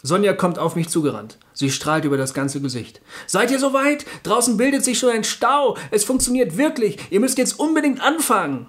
Sonja kommt auf mich zugerannt. Sie strahlt über das ganze Gesicht. Seid ihr soweit? Draußen bildet sich schon ein Stau. Es funktioniert wirklich. Ihr müsst jetzt unbedingt anfangen.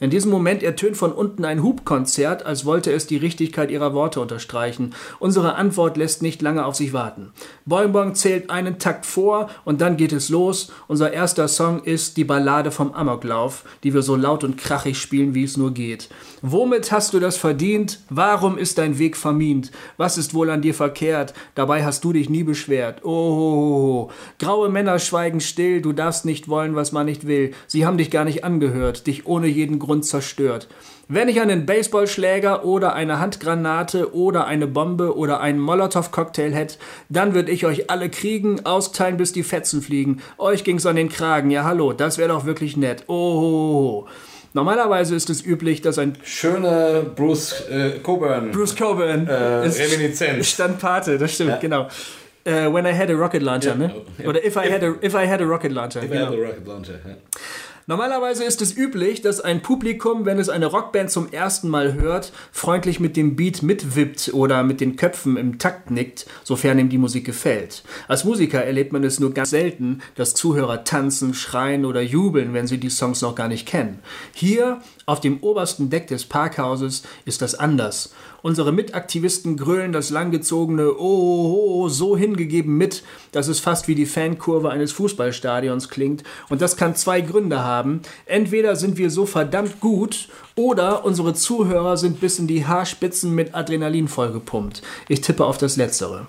In diesem Moment ertönt von unten ein Hubkonzert, als wollte es die Richtigkeit ihrer Worte unterstreichen. Unsere Antwort lässt nicht lange auf sich warten. Boing Boing zählt einen Takt vor und dann geht es los. Unser erster Song ist die Ballade vom Amoklauf, die wir so laut und krachig spielen, wie es nur geht. Womit hast du das verdient? Warum ist dein Weg vermint? Was ist wohl an dir verkehrt? Dabei hast du dich nie beschwert. Oh, graue Männer schweigen still, du darfst nicht wollen, was man nicht will. Sie haben dich gar nicht angehört, dich ohne jeden Grund zerstört. Wenn ich einen Baseballschläger oder eine Handgranate oder eine Bombe oder einen Molotow-Cocktail hätte, dann würde ich euch alle kriegen, austeilen, bis die Fetzen fliegen. Euch ging's an den Kragen. Ja, hallo, das wäre doch wirklich nett. Oh. Normalerweise ist es üblich, dass ein Schöne Bruce äh, Coburn. Bruce Coburn Äh, ist Reminiszenz. Stand Pate, das stimmt, Ja. genau. Äh, when I had a rocket launcher, Ja. ne? Oder if I had a, if I had a rocket launcher, If I genau. had a rocket launcher, ja. Normalerweise ist es üblich, dass ein Publikum, wenn es eine Rockband zum ersten Mal hört, freundlich mit dem Beat mitwippt oder mit den Köpfen im Takt nickt, sofern ihm die Musik gefällt. Als Musiker erlebt man es nur ganz selten, dass Zuhörer tanzen, schreien oder jubeln, wenn sie die Songs noch gar nicht kennen. Hier, auf dem obersten Deck des Parkhauses, ist das anders. Unsere Mitaktivisten grölen das langgezogene Oh, so hingegeben mit, dass es fast wie die Fankurve eines Fußballstadions klingt. Und das kann zwei Gründe haben. Entweder sind wir so verdammt gut oder unsere Zuhörer sind bis in die Haarspitzen mit Adrenalin vollgepumpt. Ich tippe auf das Letztere.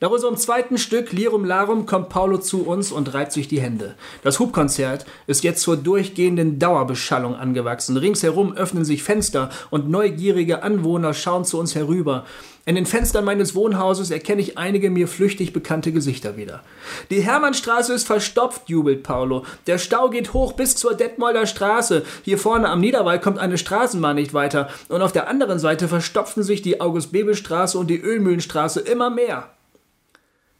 Nach unserem zweiten Stück Lirum Larum kommt Paulo zu uns und reibt sich die Hände. Das Hubkonzert ist jetzt zur durchgehenden Dauerbeschallung angewachsen. Ringsherum öffnen sich Fenster und neugierige Anwohner schauen zu uns herüber. In den Fenstern meines Wohnhauses erkenne ich einige mir flüchtig bekannte Gesichter wieder. Die Hermannstraße ist verstopft, jubelt Paulo. Der Stau geht hoch bis zur Detmolder Straße. Hier vorne am Niederwall kommt eine Straßenbahn nicht weiter. Und auf der anderen Seite verstopfen sich die August-Bebel-Straße und die Ölmühlenstraße immer mehr.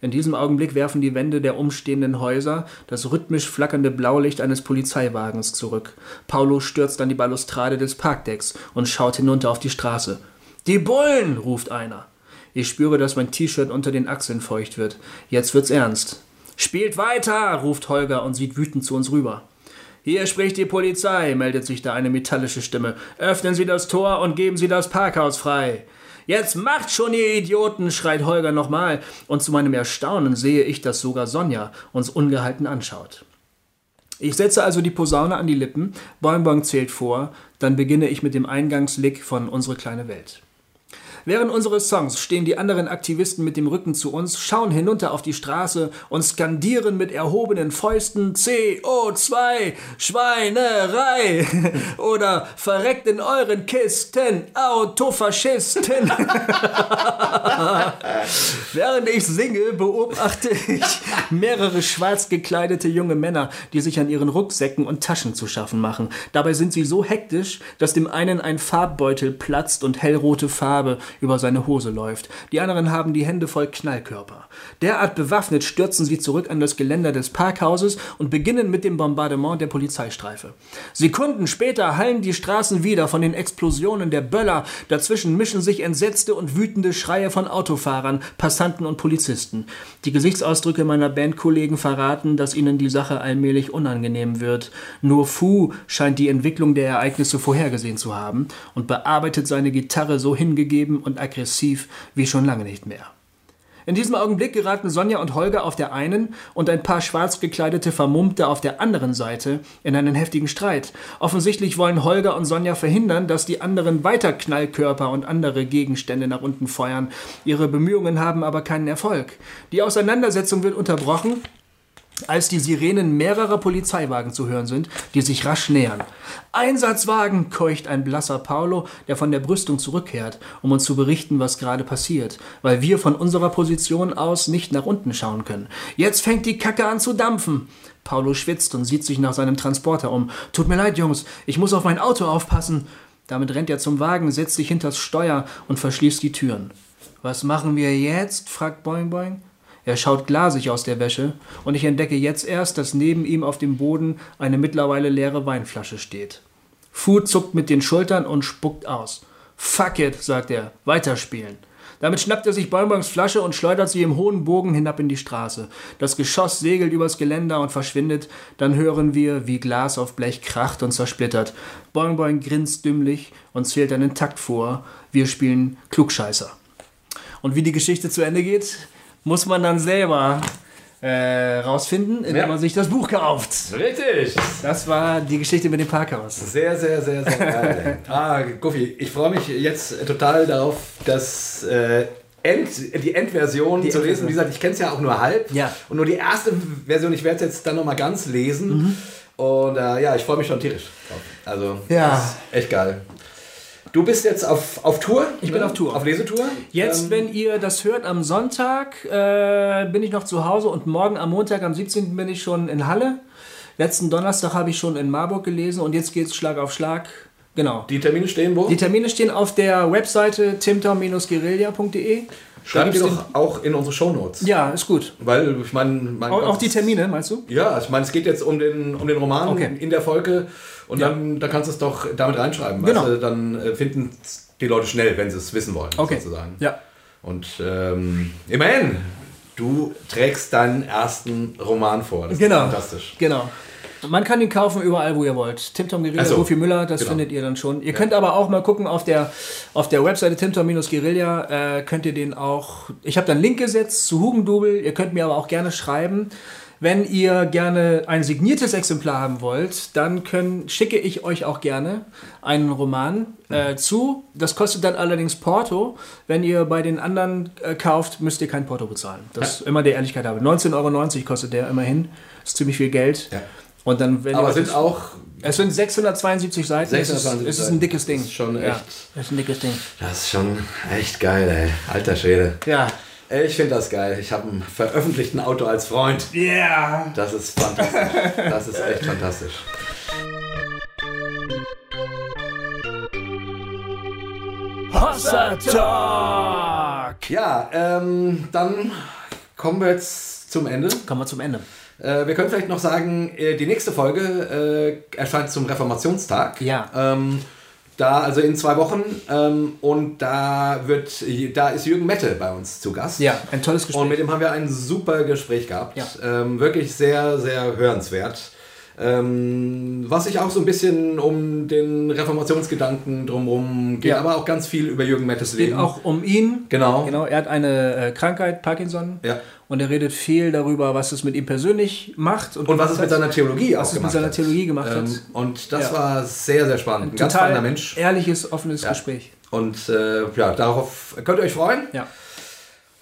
In diesem Augenblick werfen die Wände der umstehenden Häuser das rhythmisch flackernde Blaulicht eines Polizeiwagens zurück. Paulo stürzt an die Balustrade des Parkdecks und schaut hinunter auf die Straße. Die Bullen! ruft einer. Ich spüre, dass mein T-Shirt unter den Achseln feucht wird. Jetzt wird's ernst. Spielt weiter! ruft Holger und sieht wütend zu uns rüber. Hier spricht die Polizei, meldet sich da eine metallische Stimme. Öffnen Sie das Tor und geben Sie das Parkhaus frei. Jetzt macht schon, ihr Idioten, schreit Holger nochmal, und zu meinem Erstaunen sehe ich, dass sogar Sonja uns ungehalten anschaut. Ich setze also die Posaune an die Lippen, Boing zählt vor, dann beginne ich mit dem Eingangslick von Unsere kleine Welt. Während unseres Songs stehen die anderen Aktivisten mit dem Rücken zu uns, schauen hinunter auf die Straße und skandieren mit erhobenen Fäusten CO2, Schweinerei oder verreckt in euren Kisten, Autofaschisten. Während ich singe, beobachte ich mehrere schwarz gekleidete junge Männer, die sich an ihren Rucksäcken und Taschen zu schaffen machen. Dabei sind sie so hektisch, dass dem einen ein Farbbeutel platzt und hellrote Farbe über seine Hose läuft. Die anderen haben die Hände voll Knallkörper. Derart bewaffnet stürzen sie zurück an das Geländer des Parkhauses und beginnen mit dem Bombardement der Polizeistreife. Sekunden später hallen die Straßen wieder von den Explosionen der Böller. Dazwischen mischen sich entsetzte und wütende Schreie von Autofahrern, Passanten und Polizisten. Die Gesichtsausdrücke meiner Bandkollegen verraten, dass ihnen die Sache allmählich unangenehm wird. Nur Fu scheint die Entwicklung der Ereignisse vorhergesehen zu haben und bearbeitet seine Gitarre so hingegeben und aggressiv wie schon lange nicht mehr. In diesem Augenblick geraten Sonja und Holger auf der einen und ein paar schwarz gekleidete Vermummte auf der anderen Seite in einen heftigen Streit. Offensichtlich wollen Holger und Sonja verhindern, dass die anderen weiter Knallkörper und andere Gegenstände nach unten feuern. Ihre Bemühungen haben aber keinen Erfolg. Die Auseinandersetzung wird unterbrochen als die Sirenen mehrerer Polizeiwagen zu hören sind, die sich rasch nähern. Einsatzwagen, keucht ein blasser Paulo, der von der Brüstung zurückkehrt, um uns zu berichten, was gerade passiert, weil wir von unserer Position aus nicht nach unten schauen können. Jetzt fängt die Kacke an zu dampfen. Paulo schwitzt und sieht sich nach seinem Transporter um. Tut mir leid, Jungs, ich muss auf mein Auto aufpassen. Damit rennt er zum Wagen, setzt sich hinters Steuer und verschließt die Türen. Was machen wir jetzt? fragt Boing Boing. Er schaut glasig aus der Wäsche und ich entdecke jetzt erst, dass neben ihm auf dem Boden eine mittlerweile leere Weinflasche steht. Fu zuckt mit den Schultern und spuckt aus. Fuck it, sagt er, weiterspielen. Damit schnappt er sich Bonbons Flasche und schleudert sie im hohen Bogen hinab in die Straße. Das Geschoss segelt übers Geländer und verschwindet. Dann hören wir, wie Glas auf Blech kracht und zersplittert. Bonbon grinst dümmlich und zählt einen Takt vor. Wir spielen Klugscheißer. Und wie die Geschichte zu Ende geht, muss man dann selber äh, rausfinden, indem Ja. man sich das Buch kauft. Richtig. Das war die Geschichte mit dem Parkhaus. Sehr, sehr, sehr, sehr geil. ah, Guffi, ich freue mich jetzt total darauf, dass äh, End, die Endversion Die zu lesen. Wie gesagt, ich kenne es ja auch nur halb. Ja. Und nur die erste Version, ich werde es jetzt dann nochmal ganz lesen. Und äh, ja, ich freue mich schon tierisch drauf. Also, Ja. echt geil. Du bist jetzt auf, auf Tour? Ich bin auf Tour. Auf Lesetour? Jetzt, Ähm, wenn ihr das hört, am Sonntag äh, bin ich noch zu Hause und morgen am Montag, am 17. bin ich schon in Halle. Letzten Donnerstag habe ich schon in Marburg gelesen und jetzt geht's Schlag auf Schlag. Genau. die Termine stehen wo? Die Termine stehen auf der Webseite timtom-guerilla.de. Schreiben wir doch auch in unsere Shownotes. Ja, ist gut. Weil, ich meine... mein Auch, auch die Termine, meinst du? Ja, ich meine, es geht jetzt um den, um den Roman Okay. in der Folge und Ja. dann, dann kannst du es doch damit reinschreiben. Genau. Du, dann äh, finden die Leute schnell, wenn sie es wissen wollen, Okay. sozusagen. Ja. Und ähm, immerhin, du trägst deinen ersten Roman vor. Das Genau. ist fantastisch. Genau. Man kann ihn kaufen überall, wo ihr wollt. Timtom Guerilla, so. Goofy Müller, das Genau. findet ihr dann schon. Ihr könnt aber auch mal gucken auf der, auf der Webseite Timtom-Guerilla, äh, könnt ihr den auch, ich habe da einen Link gesetzt zu Hugendubel, ihr könnt mir aber auch gerne schreiben. Wenn ihr gerne ein signiertes Exemplar haben wollt, dann können, schicke ich euch auch gerne einen Roman äh, zu. Das kostet dann allerdings Porto. Wenn ihr bei den anderen äh, kauft, müsst ihr kein Porto bezahlen. Das ist immer der Ehrlichkeit habe. 19,90 Euro kostet der immerhin. ist ziemlich viel Geld. Ja. Und dann, wenn Aber es sind das- auch, es sind 672 Seiten. 672 es ist, es ist ein dickes Ding. Das ist schon ja, echt- das ist ein dickes Ding. das ist schon echt geil, ey. Alter Schwede. Ja. Ich finde das geil. Ich habe einen veröffentlichten Auto als Freund. Yeah. Das ist fantastisch. Das ist echt fantastisch. Hossa Talk. Ja, ähm, dann kommen wir jetzt zum Ende. Kommen wir zum Ende. Äh, wir können vielleicht noch sagen, äh, die nächste Folge äh, erscheint zum Reformationstag. Ja. Ähm, da, also in zwei Wochen. Ähm, und da wird, da ist Jürgen Mette bei uns zu Gast. Ja, ein tolles Gespräch. Und mit dem haben wir ein super Gespräch gehabt. Ja. Ähm, wirklich sehr, sehr hörenswert. Ähm, was sich auch so ein bisschen um den Reformationsgedanken drumherum geht, Ja. aber auch ganz viel über Jürgen Mettes Es geht Leben. auch um ihn. Genau. Genau, er hat eine äh, Krankheit, Parkinson. Ja. Und er redet viel darüber, was es mit ihm persönlich macht. Und was es mit seiner Theologie was es mit seiner hat. Theologie gemacht hat. Ähm, und das Ja. war sehr, sehr spannend. Ein ganz Total spannender Mensch. ehrliches, offenes Ja. Gespräch. Und äh, ja, darauf könnt ihr euch freuen. Ja.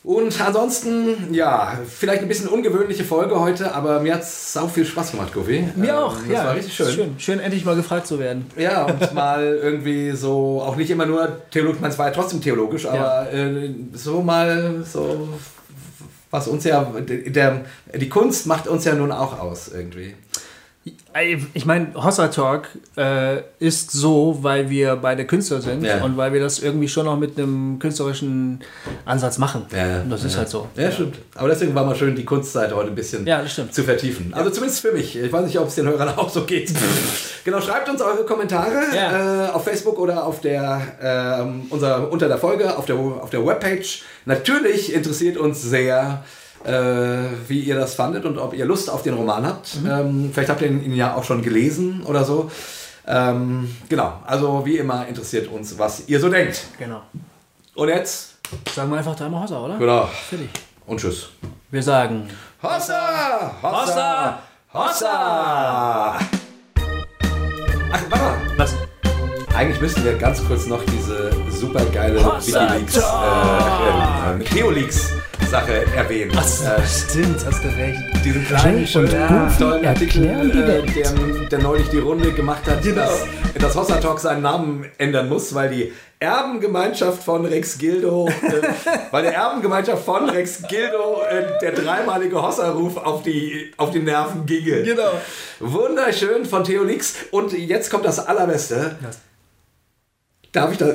Und ansonsten, ja, vielleicht ein bisschen ungewöhnliche Folge heute, aber mir hat es sau viel Spaß gemacht, Goofy. Mir Ähm, auch, Das ja. war richtig schön. schön. Schön, endlich mal gefragt zu werden. Ja, und mal irgendwie so, auch nicht immer nur theologisch, meine, es war ja trotzdem theologisch, aber äh, so mal so, was uns ja, der, die Kunst macht uns ja nun auch aus irgendwie. Ich meine, Hossa Talk äh, ist so, weil wir beide Künstler sind Ja. und weil wir das irgendwie schon noch mit einem künstlerischen Ansatz machen. Ja, das ist ja. halt so. Ja, stimmt. Aber deswegen war mal schön, die Kunstseite heute ein bisschen zu vertiefen. Also zumindest für mich. Ich weiß nicht, ob es den Hörern auch so geht. genau, schreibt uns eure Kommentare äh, auf Facebook oder auf der, ähm, unser, unter der Folge, auf der, auf der Webpage. Natürlich interessiert uns sehr, äh, wie ihr das fandet und ob ihr Lust auf den Roman habt. Ähm, vielleicht habt ihr ihn ja auch schon gelesen oder so. Ähm, genau, also wie immer interessiert uns, was ihr so denkt. Genau. Und jetzt, Sagen wir einfach dreimal Hossa, oder? genau, Fertig. und tschüss. Wir sagen. Hossa! Hossa! Hossa! Ach, warte mal. Was? Eigentlich müssten wir ganz kurz noch diese super geile Hossa Wikileaks, äh, äh, äh, Sache erwähnen. Äh, Stimmt, hast du recht. diesen kleinen, schönen, Goofy tollen Artikel, äh, Welt. der, der neulich die Runde gemacht hat, Genau. dass, dass Hossa Talk seinen Namen ändern muss, weil die Erbengemeinschaft von Rex Gildo, äh, weil der Erbengemeinschaft von Rex Gildo äh, der dreimalige Hossa-Ruf auf die, auf die Nerven ginge. Genau. Wunderschön von Theolix. Und jetzt kommt das Allerbeste. Was? Darf ich da...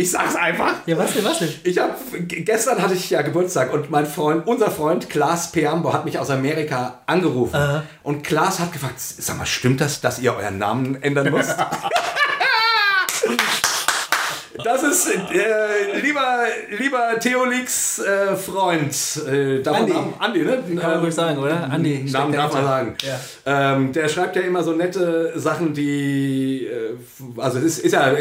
Ich sag's einfach. Ja, was denn, was denn? Ich habe gestern hatte ich ja Geburtstag und mein Freund, unser Freund Klaas Peambo hat mich aus Amerika angerufen und Klaas hat gefragt, sag mal, stimmt das, dass ihr euren Namen ändern müsst? Das ist äh, lieber, lieber Theolix äh, Freund. Äh, darf Andi. Man Andi, ne? Kann man ruhig sagen, oder? Andi. Namen darf man sagen. Ähm, der schreibt ja immer so nette Sachen, die. Äh, also, es ist, ist ja.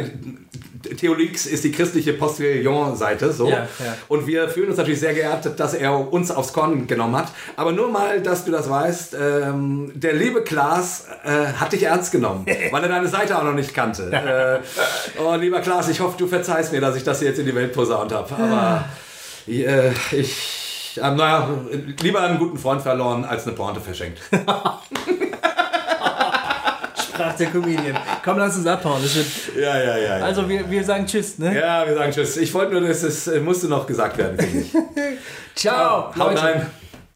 Theolix ist die christliche Postillon-Seite, so. Ja, ja. Und wir fühlen uns natürlich sehr geehrt, dass er uns aufs Korn genommen hat. Aber nur mal, dass du das weißt, ähm, der liebe Klaas äh, hat dich ernst genommen, weil er deine Seite auch noch nicht kannte. äh, oh, lieber Klaas, ich hoffe, du verzeihst mir, dass ich das jetzt in die Welt posaunt habe. Aber äh, ich. Äh, naja, lieber einen guten Freund verloren, als eine Pointe verschenkt. Sprach der Comedian. Komm, lass uns abhauen. Das wird, Ja, ja, ja. also, wir, wir sagen Tschüss, ne? ja, wir sagen Tschüss. Ich wollte nur, das ist, musste noch gesagt werden, ich. Ciao, Haut rein.